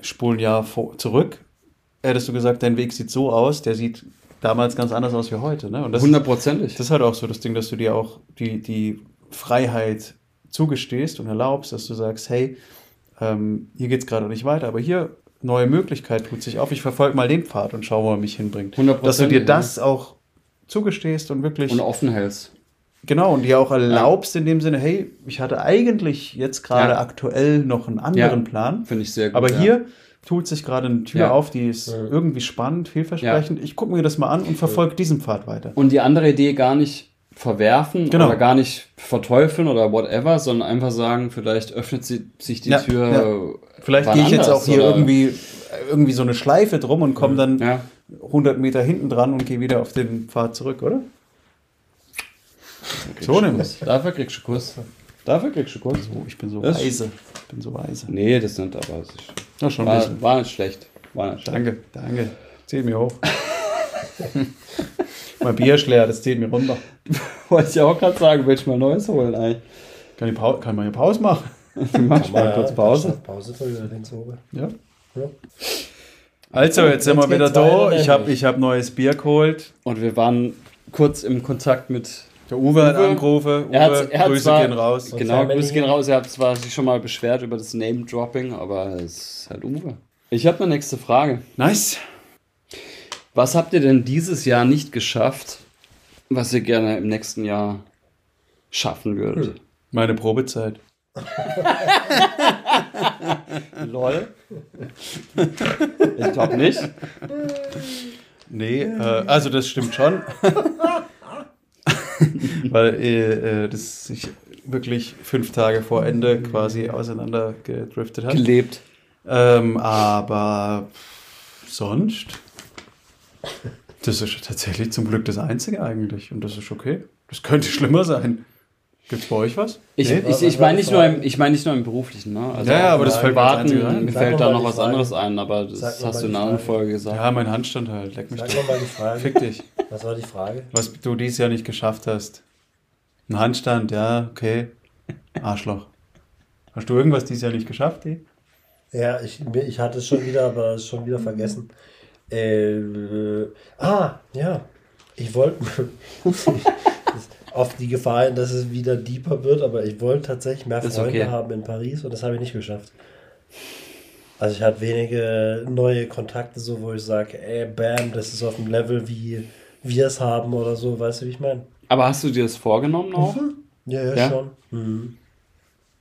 spulen ein Jahr vor, zurück, hättest du gesagt, dein Weg sieht so aus, der sieht damals ganz anders aus wie heute. Ne? Und das, ist, Hundertprozentig. das ist halt auch so das Ding, dass du dir auch die, die Freiheit zugestehst und erlaubst, dass du sagst, hey, ähm, hier geht es gerade nicht weiter, aber hier neue Möglichkeit tut sich auf, ich verfolge mal den Pfad und schaue, wo er mich hinbringt. Dass du dir das auch zugestehst und wirklich Und offen hältst. genau und dir auch erlaubst in dem Sinne, hey, ich hatte eigentlich jetzt gerade Ja. aktuell noch einen anderen Plan, Finde ich sehr gut. aber ja. hier tut sich gerade eine Tür Ja. auf, die ist irgendwie spannend, vielversprechend. Ich gucke mir das mal an und verfolge diesen Pfad weiter. Und die andere Idee gar nicht verwerfen Genau. oder gar nicht verteufeln oder whatever, sondern einfach sagen, vielleicht öffnet sie, sich die Ja, Tür. ja. Vielleicht gehe ich jetzt auch hier oder- irgendwie, irgendwie so eine Schleife drum und komme dann Ja. 100 Meter hinten dran und gehe wieder auf den Pfad zurück, oder? So nämlich. Dafür kriegst du Kuss. Dafür kriegst du Kuss. Oh, ich bin so Das- weise. Ich bin so weise. Nee, das sind aber. es ist- Ja, schon ein bisschen. War, war nicht schlecht. War nicht schlecht. Danke, danke. Zählt mir hoch. mein Bier ist leer, das zählt mir runter. Wollte ich auch gerade sagen, willst du mal Neues holen eigentlich? Kann, ich Pau kann man hier Pause machen? Du machst mal kurz Pause. Pause für oben. Ja. Ja. Also, jetzt sind wir wieder da. Ich habe ich hab neues Bier geholt. Und wir waren kurz im Kontakt mit. Der Uwe hat Uwe. angerufen. Uwe, Er hat, er hat Grüße zwar, gehen raus. Genau. Grüße gehen raus. Er hat zwar sich schon mal beschwert über das Name-Dropping, aber es ist halt Uwe. Ich habe eine nächste Frage. Nice. Was habt ihr denn dieses Jahr nicht geschafft, was ihr gerne im nächsten Jahr schaffen würdet? Meine Probezeit. Lol. Ich glaube nicht. Nee, äh, also das stimmt schon. Weil äh, äh, das sich wirklich fünf Tage vor Ende quasi auseinander gedriftet hat. Gelebt. Ähm, aber sonst, das ist tatsächlich zum Glück das Einzige eigentlich. Und das ist okay. Das könnte schlimmer sein. Gibt's bei euch was? Ich, Nee? ich, ich meine nicht, nur im- ich mein nicht nur im beruflichen, ne? Also Ja, ja, aber das fällt Privaten, mir fällt noch da mal noch was Frage. anderes ein, aber das Sag hast mal du in einer anderen. Folge gesagt. Ja, mein Handstand halt. Leck mich Sag doch. nochmal die Frage. Fick dich. Was war die Frage? Was du dieses Jahr nicht geschafft hast. Ein Handstand, ja, okay. Arschloch. Hast du irgendwas dieses Jahr nicht geschafft, die? Ja, ich, ich hatte es schon wieder, aber es schon wieder vergessen. Äh, ah, ja. Ich wollte auf die Gefahr hin, dass es wieder deeper wird, aber ich wollte tatsächlich mehr Ist Freunde okay. haben in Paris und das habe ich nicht geschafft. Also ich hatte wenige neue Kontakte, so wo ich sage, ey, bam, das ist auf dem Level, wie wir es haben oder so, weißt du, wie ich meine? Aber hast du dir das vorgenommen auch? Ja, ja, Ja? schon. Mhm.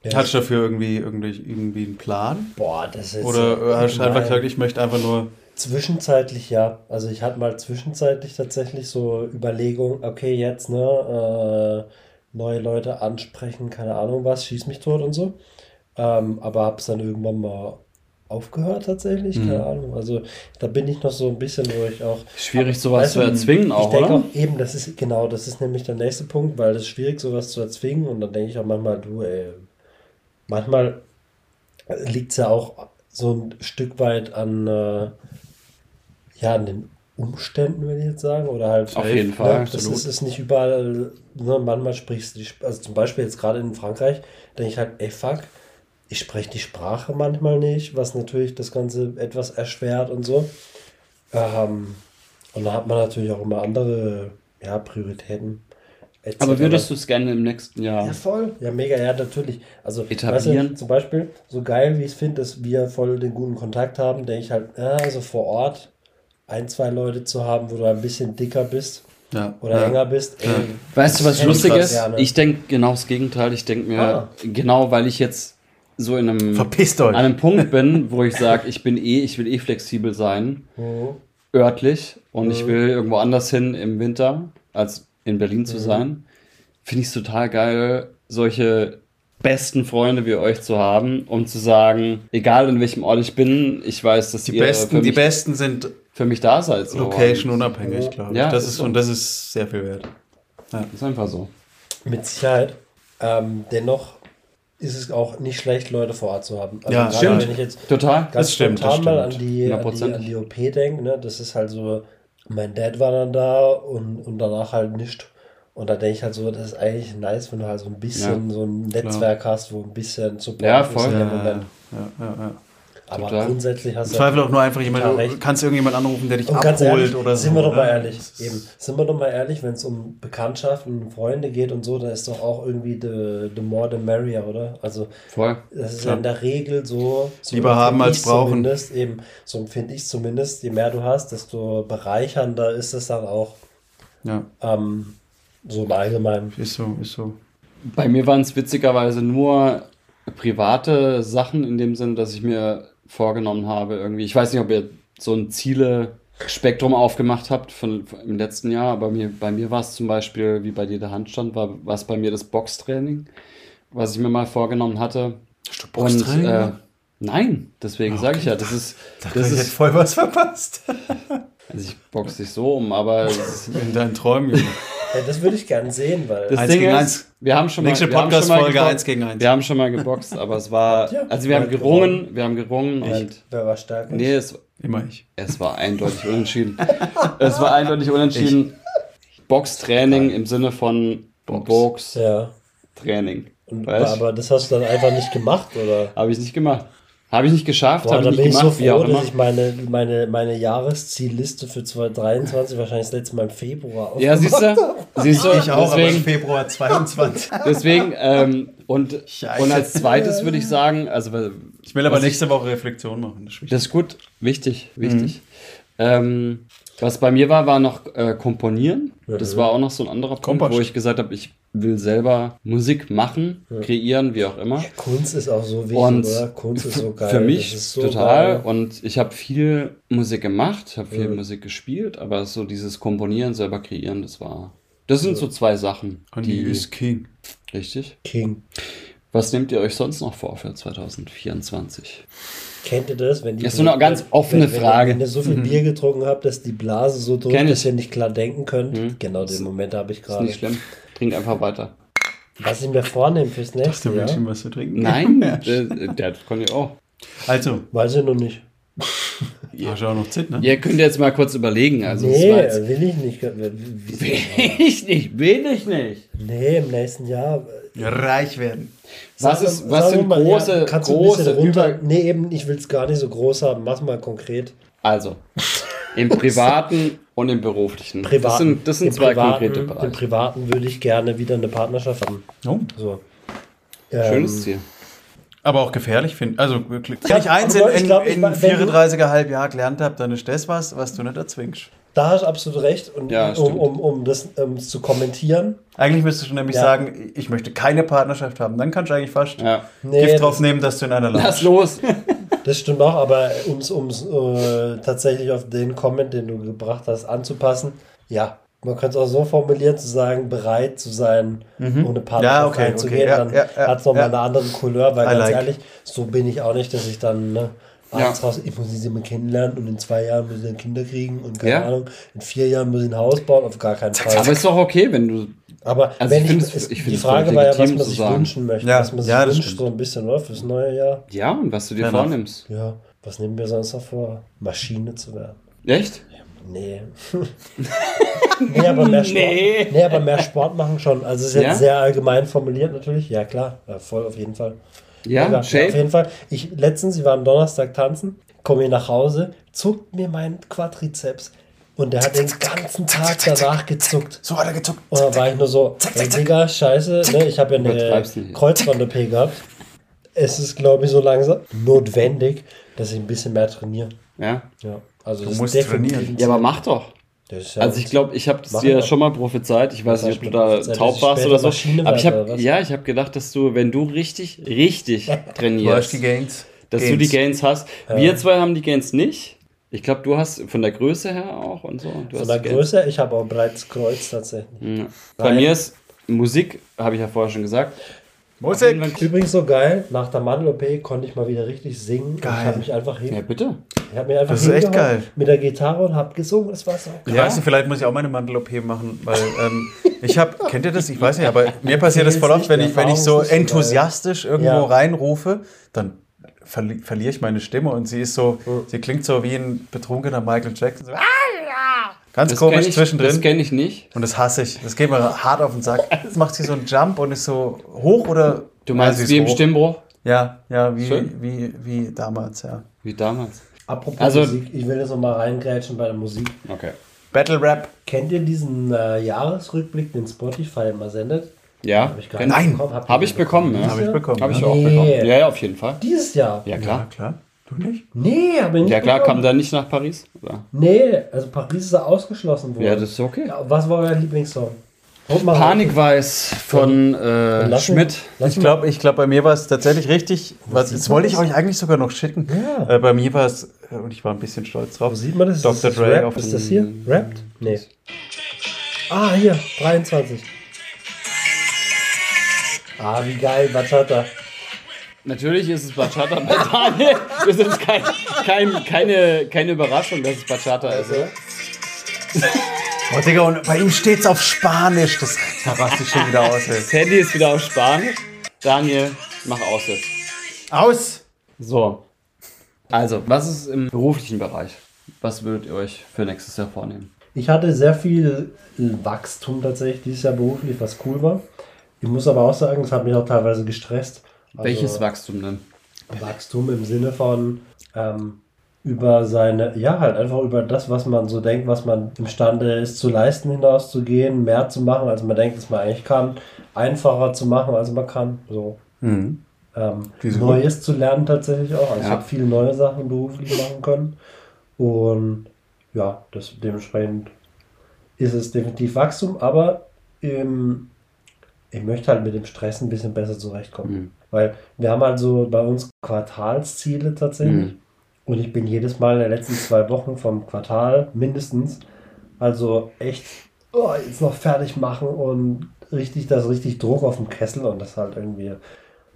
Ja. Hast du dafür irgendwie, irgendwie, irgendwie einen Plan? Boah, das ist. Oder hast du einfach gesagt, ich möchte einfach nur. Zwischenzeitlich ja. Also ich hatte mal zwischenzeitlich tatsächlich so Überlegungen, okay, jetzt, ne, äh, neue Leute ansprechen, keine Ahnung was, schieß mich tot und so. Ähm, aber hab's dann irgendwann mal aufgehört tatsächlich, Mhm. keine Ahnung. Also da bin ich noch so ein bisschen, wo ich auch. Schwierig, sowas Weißt zu erzwingen auch, ich denke auch eben, das ist genau, das ist nämlich der nächste Punkt, weil es ist schwierig, sowas zu erzwingen. Und dann denke ich auch manchmal, du, ey, manchmal liegt es ja auch so ein Stück weit an, äh, ja, an den Umständen, würde ich jetzt sagen. Oder halt, Auf jeden ne, Fall, Das absolut. ist, ist nicht überall, ne, manchmal sprichst du, die also zum Beispiel jetzt gerade in Frankreich, denke ich halt, ey, fuck, ich spreche die Sprache manchmal nicht, was natürlich das Ganze etwas erschwert und so. Ähm, und da hat man natürlich auch immer andere ja, Prioritäten. etc. Aber würdest du es gerne im nächsten Jahr? Ja, voll. Ja, mega, ja, natürlich. Also, Etablieren. Weißt du, zum Beispiel, so geil wie ich es finde, dass wir voll den guten Kontakt haben, denke ich halt, ja, also vor Ort ein, zwei Leute zu haben, wo du ein bisschen dicker bist Ja, oder ja. enger bist. Ey, Weißt du, was lustig ich ist? gerne. Ich denke genau das Gegenteil. Ich denke mir, Ah. genau weil ich jetzt so in einem, Verpisst euch. an einem Punkt bin, wo ich sage, ich bin eh, ich will eh flexibel sein, Mhm. örtlich, und ich will irgendwo anders hin im Winter, als in Berlin Mhm. zu sein, finde ich es total geil, solche besten Freunde wie euch zu haben, um zu sagen, egal in welchem Ort ich bin, ich weiß, dass Die ihr besten, für, die besten sind für mich da seid. So. location unabhängig, glaube ich. Ja, das ist ist, so. und das ist sehr viel wert. Ist einfach so. Mit Sicherheit. Ähm, dennoch ist es auch nicht schlecht, Leute vor Ort zu haben. Also Ja, gerade stimmt. Wenn ich jetzt Total. ganz Das stimmt, das spontan mal an stimmt. die, an die, an die OP denke, ne? das ist halt so, mein Dad war dann da und, und danach halt nicht. Und da denke ich halt so, das ist eigentlich nice, wenn du halt so ein bisschen Ja, so ein Netzwerk hast, wo ein bisschen Support Ja, ist voll. in dem Ja, Moment. ja, ja, ja. Aber Total. grundsätzlich hast du Zweifel auch nur einfach jemand, du recht. kannst irgendjemand anrufen, der dich abholt ehrlich, oder so. sind wir doch mal ne? ehrlich, eben, sind wir doch mal ehrlich, wenn es um Bekanntschaften, Freunde geht und so, da ist doch auch irgendwie the, the more the merrier, oder? Also Voll. das ist ja in der Regel so. so Lieber haben als brauchen. Eben, so empfinde ich zumindest, je mehr du hast, desto bereichernder ist es dann auch. Ja, Ähm, so im Allgemeinen. ist so, ist so. Bei mir waren es witzigerweise nur private Sachen in dem Sinne, dass ich mir vorgenommen habe, irgendwie, ich weiß nicht, ob ihr so ein Ziele-Spektrum aufgemacht habt von, von im letzten Jahr, aber mir, bei mir war es zum Beispiel, wie bei dir der Handstand, war war es bei mir das Boxtraining, was ich mir mal vorgenommen hatte. Hast du Und Boxtraining äh, gemacht? nein, deswegen sage ich ja, das ist, Da das ich hätte ist, voll was verpasst. also ich boxe dich so um, aber In deinen Träumen. Ja, das würde ich gern sehen, weil. das Eins Ding gegen ist, eins. wir haben schon mal, Nächste wir haben schon mal Podcast-Folge geboxt. eins gegen eins. Wir haben schon mal geboxt, aber es war, Ja, also wir haben gerungen, wir haben gerungen wer, und wer war stärker? nee, es, Immer ich. es war eindeutig unentschieden. es war eindeutig unentschieden. Boxtraining im Sinne von Boxtraining. Ja. Und, Weißt? aber das hast du dann einfach nicht gemacht, oder? Habe ich nicht gemacht. Habe ich nicht geschafft, habe ich nicht ich gemacht, so wie auch froh, immer. dass ich meine, meine, meine Jahreszielliste für 2023 wahrscheinlich das letzte Mal im Februar Ja, siehst du? Siehst du? Ich auch, aber im deswegen, Februar 22. deswegen ähm, und, Scheiße. und als zweites würde ich sagen, also Ich will aber Was ich- nächste Woche Reflexion machen. Das ist wichtig. das ist gut, wichtig, wichtig. Ähm, was bei mir war, war noch äh, Komponieren. Das war auch noch so ein anderer Punkt, Kompost. wo ich gesagt habe, ich will selber Musik machen, kreieren, wie auch immer. Kunst ist auch so wichtig, Und oder? Kunst ist so geil. Für mich ist so total. geil. Und ich habe viel Musik gemacht, habe viel Mhm. Musik gespielt, aber so dieses Komponieren, selber kreieren, das war. Das sind so zwei Sachen, Honey die. is King. Richtig. King. Was nehmt ihr euch sonst noch vor für 2024? Kennt ihr das? Wenn die Das ist so eine ganz offene wenn, Frage. Wenn, wenn ihr so viel Bier getrunken habt, dass die Blase so drückt, dass ihr nicht klar denken könnt. Mhm. Genau den Moment habe ich Ist gerade. nicht schlimm. Trink einfach weiter. Was ich mir vornehme fürs Hast nächste du Jahr, Menschen was zu trinken? Nein, der, der kann ich auch. Also, weiß ich noch nicht. hast du auch noch Zeit, ne? Ihr könnt jetzt mal kurz überlegen. Also nee, jetzt- will ich nicht. Will ich nicht, will ich nicht. Nee, im nächsten Jahr. Reich werden. Was, Sag- ist, was sind mal, große, ja, kannst du ein bisschen große runter. Nee, eben, ich will es gar nicht so groß haben. Mach mal konkret. Also, im privaten und im beruflichen. Privaten. Das sind, das sind Im zwei privaten, konkrete Im Bereiche. Privaten würde ich gerne wieder eine Partnerschaft haben. Oh. So. Schönes Ähm, Ziel. Aber auch gefährlich finde. Also, wirklich. Ja, Wenn ich eins in, ich in, ich in mein, wenn du- 34,5 Jahren gelernt habe, dann ist das was, was du nicht erzwingst. Da hast du absolut recht. Und Ja, um, um, um das ähm, zu kommentieren, Eigentlich müsstest du nämlich Ja. sagen, ich möchte keine Partnerschaft haben. Dann kannst du eigentlich fast Ja. nee, Gift drauf das, nehmen, dass du in einer Lass landest. los. das stimmt auch, aber um es äh, tatsächlich auf den Comment, den du gebracht hast, anzupassen, ja, man könnte es auch so formulieren, zu sagen, bereit zu sein, ohne Partnerschaft Mhm. Ja, okay, einzugehen, okay, ja, dann ja, ja, hat es nochmal ja. eine andere Couleur, weil I ganz like. ehrlich, so bin ich auch nicht, dass ich dann, ne, Ja. raus, ich muss sie mal kennenlernen und in zwei Jahren muss ich dann Kinder kriegen und keine Ja. Ahnung, in vier Jahren muss ich ein Haus bauen, auf gar keinen Fall. Aber ist doch okay, wenn du. Aber Also wenn ich ich, es- ich die Frage war ja, was man sich sagen. wünschen möchte, Ja, was man sich ja, wünscht, stimmt. so ein bisschen, oder? Fürs neue Jahr. Ja, und was du dir vornimmst. Ja, was nehmen wir sonst noch vor? Maschine zu werden. Echt? Nee. nee, aber mehr Sport, Nee. nee. aber mehr Sport machen schon. Also es ist jetzt Ja? sehr allgemein formuliert natürlich. Ja, klar, voll auf jeden Fall. Ja, ja, auf jeden Fall. Ich, letztens, ich war am Donnerstag tanzen, komme hier nach Hause, zuckt mir mein Quadrizeps und der hat den ganzen Tag danach gezuckt. So hat er gezuckt. Und dann war ich nur so, ey, Digga, scheiße, ne? ich habe ja eine. Kreuzband-OP gehabt. Es ist, glaube ich, so langsam notwendig, dass ich ein bisschen mehr trainiere. Ja. Ja, also Du das ist musst definitiv trainieren. Ja, aber mach doch. Das ja Also ich glaube, ich habe Mach dir ich schon mal prophezeit. Ich weiß Das nicht, ob du da dass taub warst oder so. Aber ich habe ja, ich habe gedacht, dass du, wenn du richtig, richtig Du hast trainierst, die Gains. dass du die Gains hast. Wir zwei haben die Gains nicht. Ich glaube, du hast von der Größe her auch und so. Du Von hast der die Gains. Größe, ich habe auch ein breites Kreuz tatsächlich. Ja. Bei mir ist Musik, habe ich ja vorher schon gesagt. Musik. Übrigens so geil, nach der Mandel-OP konnte ich mal wieder richtig singen. Geil. Ich habe mich einfach hin, Ja, bitte. ich hab mich einfach Das ist echt geil. mit der Gitarre und habe gesungen. Das war so geil. Ja. Weißt du, vielleicht muss ich auch meine Mandel-OP machen, weil ähm, ich habe, kennt ihr das? Ich weiß nicht, aber mir passiert das voll oft, wenn ich, wenn ich so geil. enthusiastisch irgendwo Ja. reinrufe, dann verli verliere ich meine Stimme und sie ist so, sie klingt so wie ein betrunkener Michael Jackson. So, ah, ja. Ganz Das komisch ich, zwischendrin. Das kenne ich nicht. und das hasse ich. Das geht mir hart auf den Sack. Jetzt macht sie so einen Jump und ist so hoch oder. Du meinst sie wie im hoch. Stimmbruch? Ja, ja, wie, Schön. wie, wie damals, ja. Wie damals. Apropos Also- Musik, ich will jetzt noch mal reingrätschen bei der Musik. Okay. Battle Rap. Kennt ihr diesen äh, Jahresrückblick, den Spotify immer sendet? Ja, Hab ich gar kenn- nicht Nein. bekommen. Habe ich bekommen, ja. Dieses Habe ich bekommen. Habe ich ja. auch Nee. bekommen. Ja, ja, auf jeden Fall. Dieses Jahr? Ja, Ja, klar. Du nicht? Nee, aber nicht. Ja klar, bekommen. kam der nicht nach Paris? Oder? Nee, also Paris ist ja ausgeschlossen worden. Ja, das ist okay. Ja, was war euer Lieblingssong? Panikweiß von äh, Lass Schmidt. lass Ich glaube, ich glaub, bei mir war es tatsächlich richtig. Was, das wollte ich euch eigentlich sogar noch schicken. Ja. Äh, bei mir war es, äh, und ich war ein bisschen stolz drauf. Wo sieht man das? Dr. Ist das Dre Rap? auf Ist das hier? Rappt? Nee. Ah, hier, 23. Ah, wie geil, Bachata. Natürlich ist es Bachata bei Daniel. Das ist kein, kein, keine, keine Überraschung, dass es Bachata ist. Oder? Oh, Digga, und bei ihm steht's auf Spanisch. Das, da raste ich schon wieder aus. Das Handy ist wieder auf Spanisch. Daniel, mach aus jetzt. Aus! So. Also, was ist im beruflichen Bereich? Was würdet ihr euch für nächstes Jahr vornehmen? Ich hatte sehr viel Wachstum tatsächlich dieses Jahr beruflich, was cool war. Ich muss aber auch sagen, es hat mich auch teilweise gestresst. Also Welches Wachstum denn? Wachstum im Sinne von ähm, über seine, ja, halt einfach über das, was man so denkt, was man imstande ist zu leisten, hinauszugehen, mehr zu machen, als man denkt, dass man eigentlich kann, einfacher zu machen, als man kann. So. Mhm. Ähm? Neues zu lernen tatsächlich auch. Also ich Ja. habe viele neue Sachen beruflich machen können. Und ja, das, dementsprechend ist es definitiv Wachstum, aber ähm, ich möchte halt mit dem Stress ein bisschen besser zurechtkommen. Mhm. Weil wir haben halt so bei uns Quartalsziele tatsächlich. Mhm. Und ich bin jedes Mal in den letzten zwei Wochen vom Quartal mindestens, also echt, oh, jetzt noch fertig machen und richtig, das richtig Druck auf dem Kessel und das halt irgendwie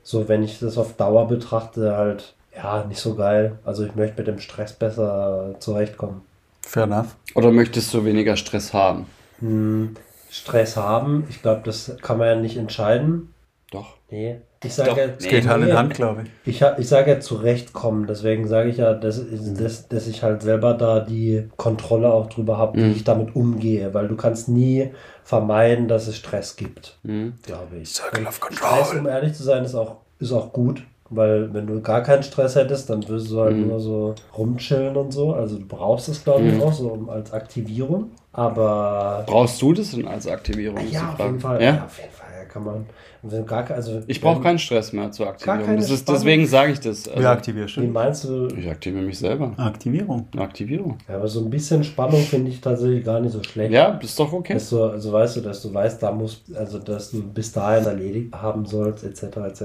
so, wenn ich das auf Dauer betrachte, halt, ja, nicht so geil. Also ich möchte mit dem Stress besser zurechtkommen. Fair enough. Oder möchtest du weniger Stress haben? Hm, Stress haben, ich glaube, das kann man ja nicht entscheiden. Doch. Nee. Ich sage ja, Es geht Hand in Hand, glaube ich. Ich, ich sage ja zurechtkommen, deswegen sage ich ja, dass, dass, dass ich halt selber da die Kontrolle auch drüber habe, wie Mhm. ich damit umgehe, weil du kannst nie vermeiden, dass es Stress gibt, Mhm. glaube ich. Circle of Stress, Control. um ehrlich zu sein, ist auch, ist auch gut, weil wenn du gar keinen Stress hättest, dann würdest du halt Mhm. nur so rumchillen und so. Also du brauchst es, glaube ich, Mhm. auch so um, als Aktivierung. Aber Brauchst du das denn als Aktivierung? ja, auf jeden Fall. Ja? Ja, auf jeden Fall kann man. Wenn du gar, also, Ich brauche keinen Stress mehr keine Das ist, deswegen sage ich das. Also, aktivierst Wie du? meinst du? ich aktiviere mich selber. Aktivierung. Aktivierung. Ja, aber so ein bisschen Spannung finde ich tatsächlich gar nicht so schlecht. Ja, das ist doch okay. Dass du, also weißt du, dass du weißt, da musst, also dass du bis dahin erledigt haben sollst, etc. etc.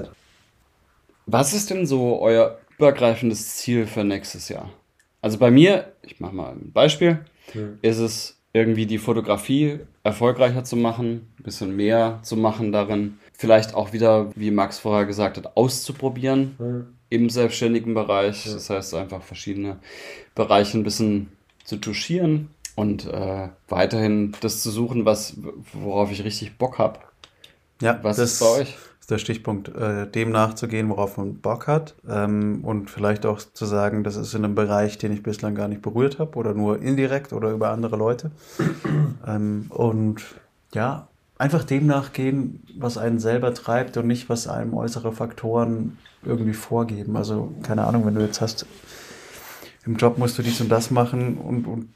Was ist denn so euer übergreifendes Ziel für nächstes Jahr? Also bei mir, ich mache mal ein Beispiel, Hm. ist es irgendwie die Fotografie erfolgreicher zu machen, ein bisschen mehr zu machen darin, vielleicht auch wieder, wie Max vorher gesagt hat, auszuprobieren Hm. im selbstständigen Bereich. Das heißt einfach verschiedene Bereiche ein bisschen zu touchieren und äh, weiterhin das zu suchen, was worauf ich richtig Bock habe. Ja, Was das ist bei euch? Ist der Stichpunkt, äh, dem nachzugehen, worauf man Bock hat. Ähm, und vielleicht auch zu sagen, das ist in einem Bereich, den ich bislang gar nicht berührt habe oder nur indirekt oder über andere Leute. ähm, und ja, einfach dem nachgehen, was einen selber treibt und nicht, was einem äußere Faktoren irgendwie vorgeben. Also, keine Ahnung, wenn du jetzt hast, im Job musst du dies und das machen und, und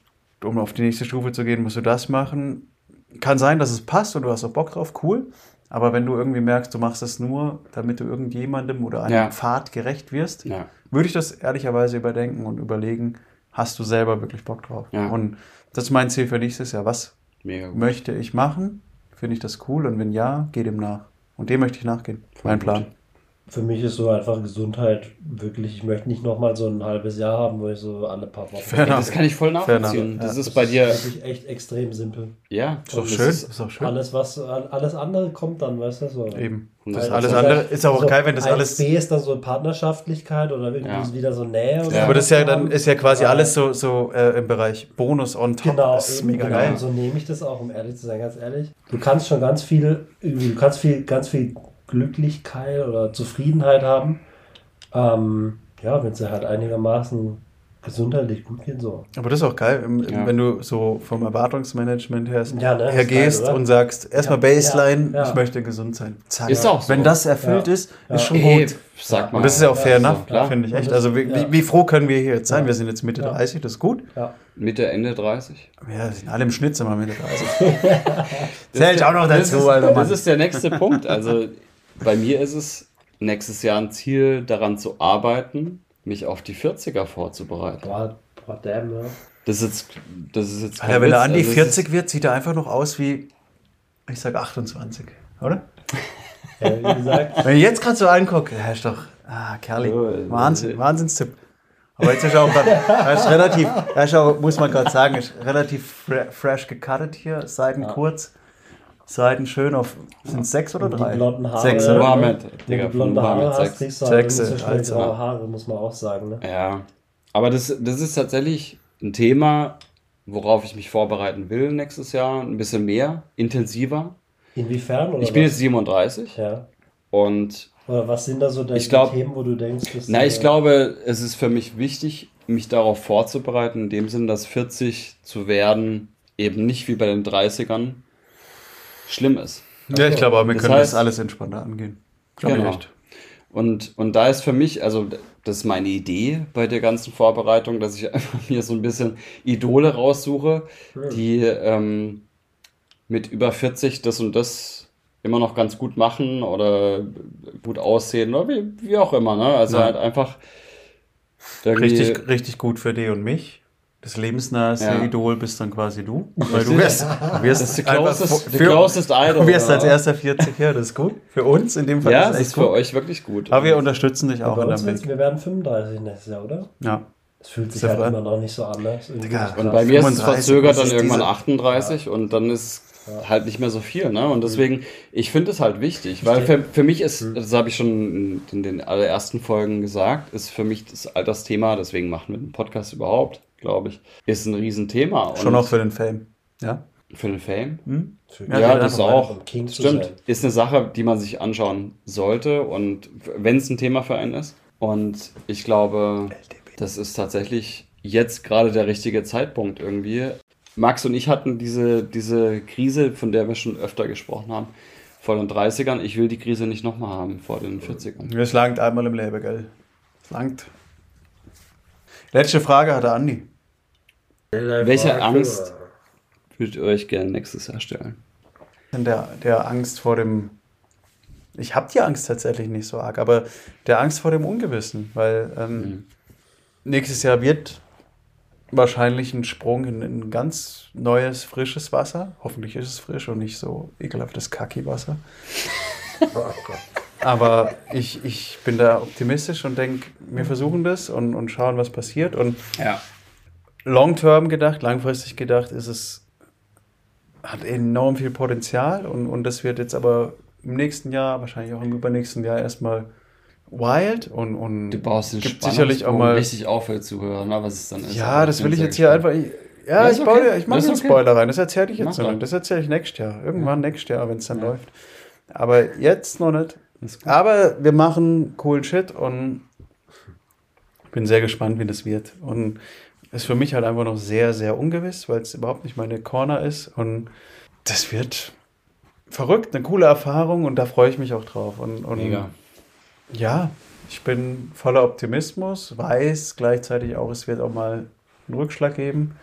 um auf die nächste Stufe zu gehen, musst du das machen. Kann sein, dass es passt und du hast auch Bock drauf, cool. Aber wenn du irgendwie merkst, du machst es nur, damit du irgendjemandem oder einem Ja. Pfad gerecht wirst, Ja. würde ich das ehrlicherweise überdenken und überlegen, hast du selber wirklich Bock drauf? Ja. Und das ist mein Ziel für nächstes Jahr. Was möchte ich machen? Finde ich das cool? Und wenn ja, geh dem nach. Und dem möchte ich nachgehen. mein gut. Plan. Für mich ist so einfach Gesundheit wirklich, ich möchte nicht nochmal so ein halbes Jahr haben, wo ich so alle paar Wochen. Fair das kann ich voll nachvollziehen. Das Ja. ist bei dir, wirklich echt extrem simpel. ja, Ist doch das schön. ist- Ist doch schön. Alles, was, alles andere kommt dann, weißt du, so. Eben. Und Das das alles ist andere ist auch geil, wenn das alles. B ist dann so Partnerschaftlichkeit oder irgendwie Ja. wieder so Nähe. Ja. Aber das ist ja dann ist ja quasi alles so, so äh, im Bereich Bonus on top. Genau, das ist eben, mega genau. geil. Und so nehme ich das auch, um ehrlich zu sein, ganz ehrlich. Du kannst schon ganz viel, du kannst viel, ganz viel Glücklichkeit oder Zufriedenheit haben. Ähm, ja, wenn es halt einigermaßen gesundheitlich gut geht, so. Aber das ist auch geil, im, Ja. wenn du so vom Erwartungsmanagement her, Ja, ne, hergehst geil, und sagst, erstmal Ja, Baseline, ja, ja. ich möchte gesund sein. Zack. Ist auch so. Wenn das erfüllt Ja. ist, Ja. ist schon Ey, gut. sag mal. Und das ist ja auch fair Ja, enough, so, klar. finde ich echt. Das- Also wie, ja. wie, wie froh können wir hier jetzt sein? Ja. Wir sind jetzt Mitte Ja. 30, das ist gut. Ja. Mitte, Ende 30. Ja, wir sind alle im Schnitt sind wir Mitte 30. Zähl ich auch noch Das dazu, ist, Alter Mann. Das ist der nächste Punkt. Also bei mir ist es nächstes Jahr ein Ziel, daran zu arbeiten, mich auf die 40er vorzubereiten. Boah, boah, damn, ja. Das ist jetzt, das ist jetzt Alter, wenn er an die also es 40 wird, sieht er einfach noch aus wie, ich sag 28, oder? ja wie gesagt, Wenn ich jetzt gerade so angucke, er ist doch, ah, Kerli, Oh, Wahnsinn, Wahnsinnstipp. Aber jetzt ist er auch grad, er ist relativ, er ist auch, muss man gerade sagen, ist relativ fre fresh gecuttet hier, Seiten kurz, Seiten schön auf, sind sechs oder Und die drei? blonden Haare. Sechs, oder? Mohammed, wenn Digga, blonde Haare Mohammed hast, 6. kriegst du halt Sechs, so schnell also. Haare, muss man auch sagen. Ne? Ja, aber das, das ist tatsächlich ein Thema, worauf ich mich vorbereiten will nächstes Jahr. Ein bisschen mehr, intensiver. Inwiefern? Oder Ich bin was? jetzt 37 Ja. und Oder was sind da so deine Ich glaub- Themen, wo du denkst, dass na, du- ich glaube, es ist für mich wichtig, mich darauf vorzubereiten, in dem Sinn, dass 40 zu werden eben nicht wie bei den 30ern schlimm ist. Ja, ich glaube, aber wir Das können heißt- das alles entspannter angehen. Glaub Genau. ich echt. Und, und da ist für mich, also das ist meine Idee bei der ganzen Vorbereitung, dass ich einfach mir so ein bisschen Idole raussuche, die ähm, mit über 40 das und das immer noch ganz gut machen oder gut aussehen oder wie, wie auch immer. Ne? Also Ja. halt einfach Richtig, richtig gut für dich und mich. Das lebensnaheste Ja. Idol bist dann quasi du. Weil du wirst, du wirst das ist closest, für- closest Idol. Du wirst als erster 40 her, das ist gut. Für uns in dem Fall Ja, ist das es ist echt für gut. euch wirklich gut. Aber wir unterstützen dich auch bei in uns deinem Weg. wir werden 35 nächstes Jahr, oder? Ja. Es fühlt sich halt immer noch nicht so an. Ne? Und bei mir ist es 35, verzögert dann irgendwann diese- 38 und dann ist halt nicht mehr so viel. Ne? Und deswegen, ich finde es halt wichtig, weil für, für mich ist, das habe ich schon in den allerersten Folgen gesagt, ist für mich das Altersthema, deswegen machen wir den Podcast überhaupt, glaube ich, ist ein Riesenthema. Schon Und auch für den Fame. Ja. für den Fame. Für- Ja, Ja, der das auch. King zu Stimmt. Ist eine Sache, die man sich anschauen sollte und wenn es ein Thema für einen ist. Und ich glaube, das ist tatsächlich jetzt gerade der richtige Zeitpunkt irgendwie. Max und ich hatten diese, diese Krise, von der wir schon öfter gesprochen haben, vor den 30ern. Ich will die Krise nicht nochmal haben vor den 40ern. Es langt einmal im Leben, gell? Es langt. Letzte Frage hatte Andi. Welche Angst würdet ihr euch gerne nächstes Jahr stellen? Der, der Angst vor dem. Ich habe die Angst tatsächlich nicht so arg, aber der Angst vor dem Ungewissen, weil ähm, Mhm. nächstes Jahr wird wahrscheinlich ein Sprung in ein ganz neues, frisches Wasser. Hoffentlich ist es frisch und nicht so ekelhaftes Kacki-Wasser. Aber ich, ich bin da optimistisch und denke, wir versuchen das und, und schauen, was passiert. Und Ja. Long-term gedacht, langfristig gedacht, ist es, hat enorm viel Potenzial und, und das wird jetzt aber im nächsten Jahr, wahrscheinlich auch im übernächsten Jahr erstmal wild und, und Du baust den gibt sicherlich auch mal. richtig auf als Zuhörer, ne, was es dann ist. Ja, das will ich jetzt hier einfach. Ich, ja, Ja, ich baue okay. dir, ich mache einen okay. Spoiler rein. Das erzähle ich Mach jetzt noch nicht. Das erzähle ich nächstes Jahr. Irgendwann nächstes Jahr, wenn es dann läuft. Aber jetzt noch nicht. Aber wir machen coolen Shit und bin sehr gespannt, wie das wird. Und ist für mich halt einfach noch sehr, sehr ungewiss, weil es überhaupt nicht meine Corner ist. Und das wird verrückt, eine coole Erfahrung und da freue ich mich auch drauf. Und, und Mega. ja, ich bin voller Optimismus, weiß gleichzeitig auch, es wird auch mal einen Rückschlag geben.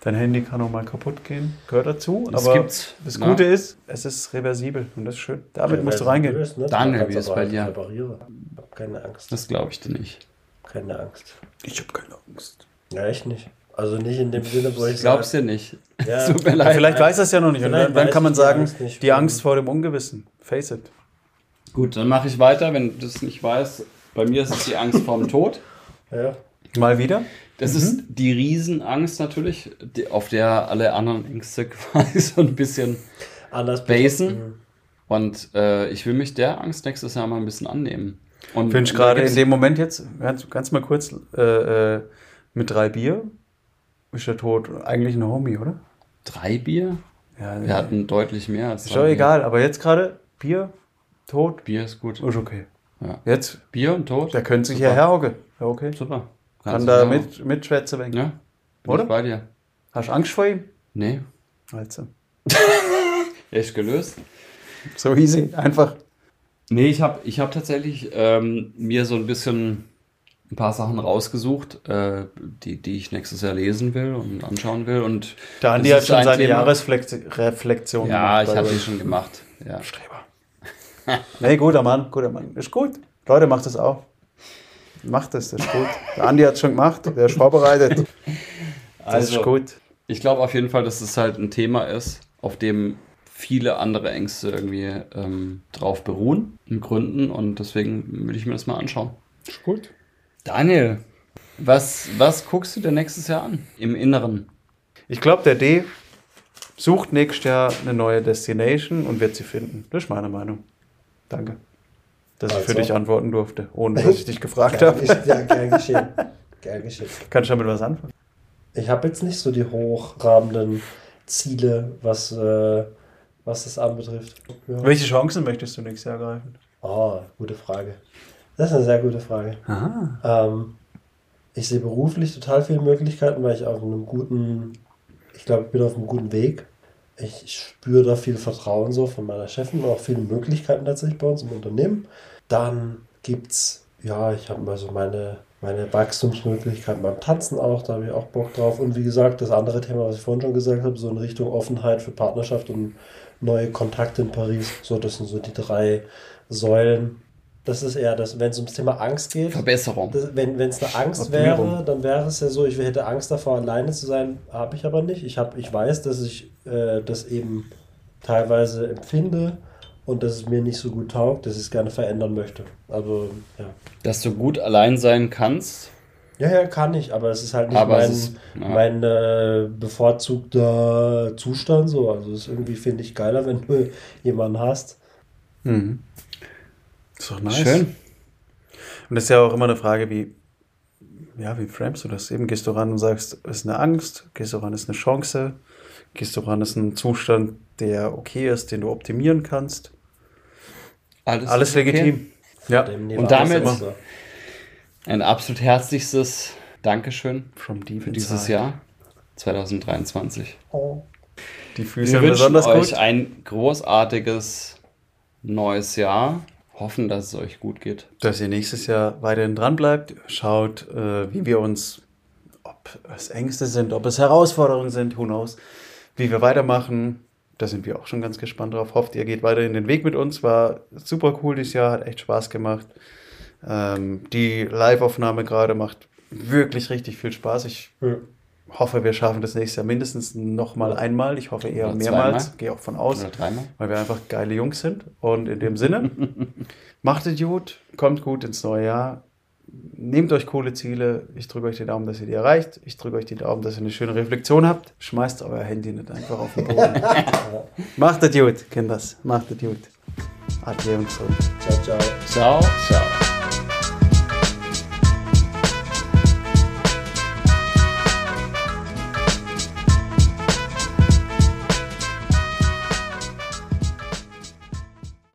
Dein Handy kann auch mal kaputt gehen, gehört dazu. Das aber gibt's, das ne? Gute ist, es ist reversibel und das ist schön. Damit musst du reingehen. Böse, ne? Daniel, wie ist bei dir? reparieren. Hab keine Angst. Das glaube ich dir nicht. Keine Angst. Ich habe keine Angst. Ja, echt nicht. Also nicht in dem Sinne, wo ich Ich glaub's dir nicht. Ja. Tut mir leid. vielleicht weiß er es ja noch nicht. Und dann, dann kann man ich die sagen, Angst nicht. die Angst vor dem Ungewissen. Face it. Gut, dann mache ich weiter, wenn du es nicht weißt. Bei mir ist es die Angst vorm Tod. Ja. Mal wieder. Das ist die Riesenangst natürlich, die, auf der alle anderen Ängste quasi so ein bisschen Anders basen. Mhm. Und äh, ich will mich der Angst nächstes Jahr mal ein bisschen annehmen. Und Finde ich gerade in dem Moment jetzt, ganz, ganz mal kurz, äh, äh, mit drei Bier ist der Tod eigentlich ein Homie, oder? drei Bier? Ja, Wir hatten deutlich mehr als ist doch egal, aber jetzt gerade Bier, Tod, Bier ist gut. ist okay. Ja. Jetzt, Bier und Tod? der könnte sich Super. hierher hocken. Ja, okay. Super. Kann da sagen. mit, mitschwätzen weg. Ja, bin Oder? ich bei dir. Hast du Angst vor ihm? Nee, Also. echt gelöst. So easy, einfach. Nee, ich habe ich hab tatsächlich ähm, mir so ein bisschen ein paar Sachen rausgesucht, äh, die, die ich nächstes Jahr lesen will und anschauen will. Und Der Andi das hat schon ein seine Thema- Jahresreflexion Ja, ich by the habe die schon gemacht. Ja. Streber. nee, guter Mann, guter Mann. Ist gut. Leute, macht das auch. Macht das, das ist gut. Der Andi hat es schon gemacht, der ist vorbereitet. Das Also, ist gut. Ich glaube auf jeden Fall, dass es halt ein Thema ist, auf dem viele andere Ängste irgendwie ähm, drauf beruhen, in Gründen. Und deswegen würde ich mir das mal anschauen. Ist gut. Daniel, was, was guckst du dir nächstes Jahr an? Im Inneren? Ich glaube, der D sucht nächstes Jahr eine neue Destination und wird sie finden. Das ist meine Meinung. Danke. Dass ich für Also. dich antworten durfte, ohne dass ich dich gefragt habe. ja, gern geschehen. Gern geschehen. Kannst du damit was anfangen? Ich habe jetzt nicht so die hochrahmenden Ziele, was, äh, was das anbetrifft. Ja. Welche Chancen möchtest du nächstes Jahr ergreifen? Oh, gute Frage. Das ist eine sehr gute Frage. Ähm, ich sehe beruflich total viele Möglichkeiten, weil ich auf einem guten, ich glaube, ich bin auf einem guten Weg. Ich spüre da viel Vertrauen so von meiner Chefin und auch viele Möglichkeiten tatsächlich bei uns im Unternehmen. Dann gibt es, ja, ich habe mal so meine, meine Wachstumsmöglichkeiten beim Tanzen auch, da habe ich auch Bock drauf. Und wie gesagt, das andere Thema, was ich vorhin schon gesagt habe, so in Richtung Offenheit für Partnerschaft und neue Kontakte in Paris. So, das sind so die drei Säulen. Das ist eher das, wenn es ums Thema Angst geht. Verbesserung. Das, wenn es eine Angst Optimierung. wäre, dann wäre es ja so, ich hätte Angst davor, alleine zu sein, habe ich aber nicht. Ich, hab, ich weiß, dass ich äh, das eben teilweise empfinde und dass es mir nicht so gut taugt, dass ich es gerne verändern möchte. Also, ja. Dass du gut allein sein kannst. Ja, ja, kann ich, aber es ist halt nicht Aber mein, ist- ja. mein äh, bevorzugter Zustand so. Also, es ist irgendwie, finde ich, geiler, wenn du jemanden hast. Mhm. Ist doch nice. Schön. Und das ist ja auch immer eine Frage, wie, ja, wie framest du das? Eben gehst du ran und sagst, es ist eine Angst, gehst du ran, es ist eine Chance, gehst du ran, es ist ein Zustand, der okay ist, den du optimieren kannst. Alles, Alles ist okay. legitim. Ja, Und wir damit-. Ein absolut herzlichstes Dankeschön from deep für dieses. Jahr 2023. Die Wir Füße wünschen besonders euch gut. ein großartiges neues Jahr. Hoffen, dass es euch gut geht. Dass ihr nächstes Jahr weiterhin dran bleibt. Schaut, äh, wie wir uns, ob es Ängste sind, ob es Herausforderungen sind, who knows, wie wir weitermachen. Da sind wir auch schon ganz gespannt drauf. Hofft, ihr geht weiterhin den Weg mit uns. War super cool dieses Jahr, hat echt Spaß gemacht. Ähm, die Live-Aufnahme gerade macht wirklich richtig viel Spaß. Ich Ja. Hoffe, wir schaffen das nächstes Jahr mindestens noch mal einmal. Ich hoffe eher Oder mehrmals. zweimal. Gehe auch von aus Oder dreimal. weil wir einfach geile Jungs sind. Und in dem Sinne, macht es gut, kommt gut ins neue Jahr. Nehmt euch coole Ziele. Ich drücke euch die Daumen, dass ihr die erreicht. Ich drücke euch die Daumen, dass ihr eine schöne Reflexion habt. Schmeißt euer Handy nicht einfach auf den Boden. macht es gut, Kinders. Macht es gut. Adieu und so. Ciao, ciao. Ciao, ciao.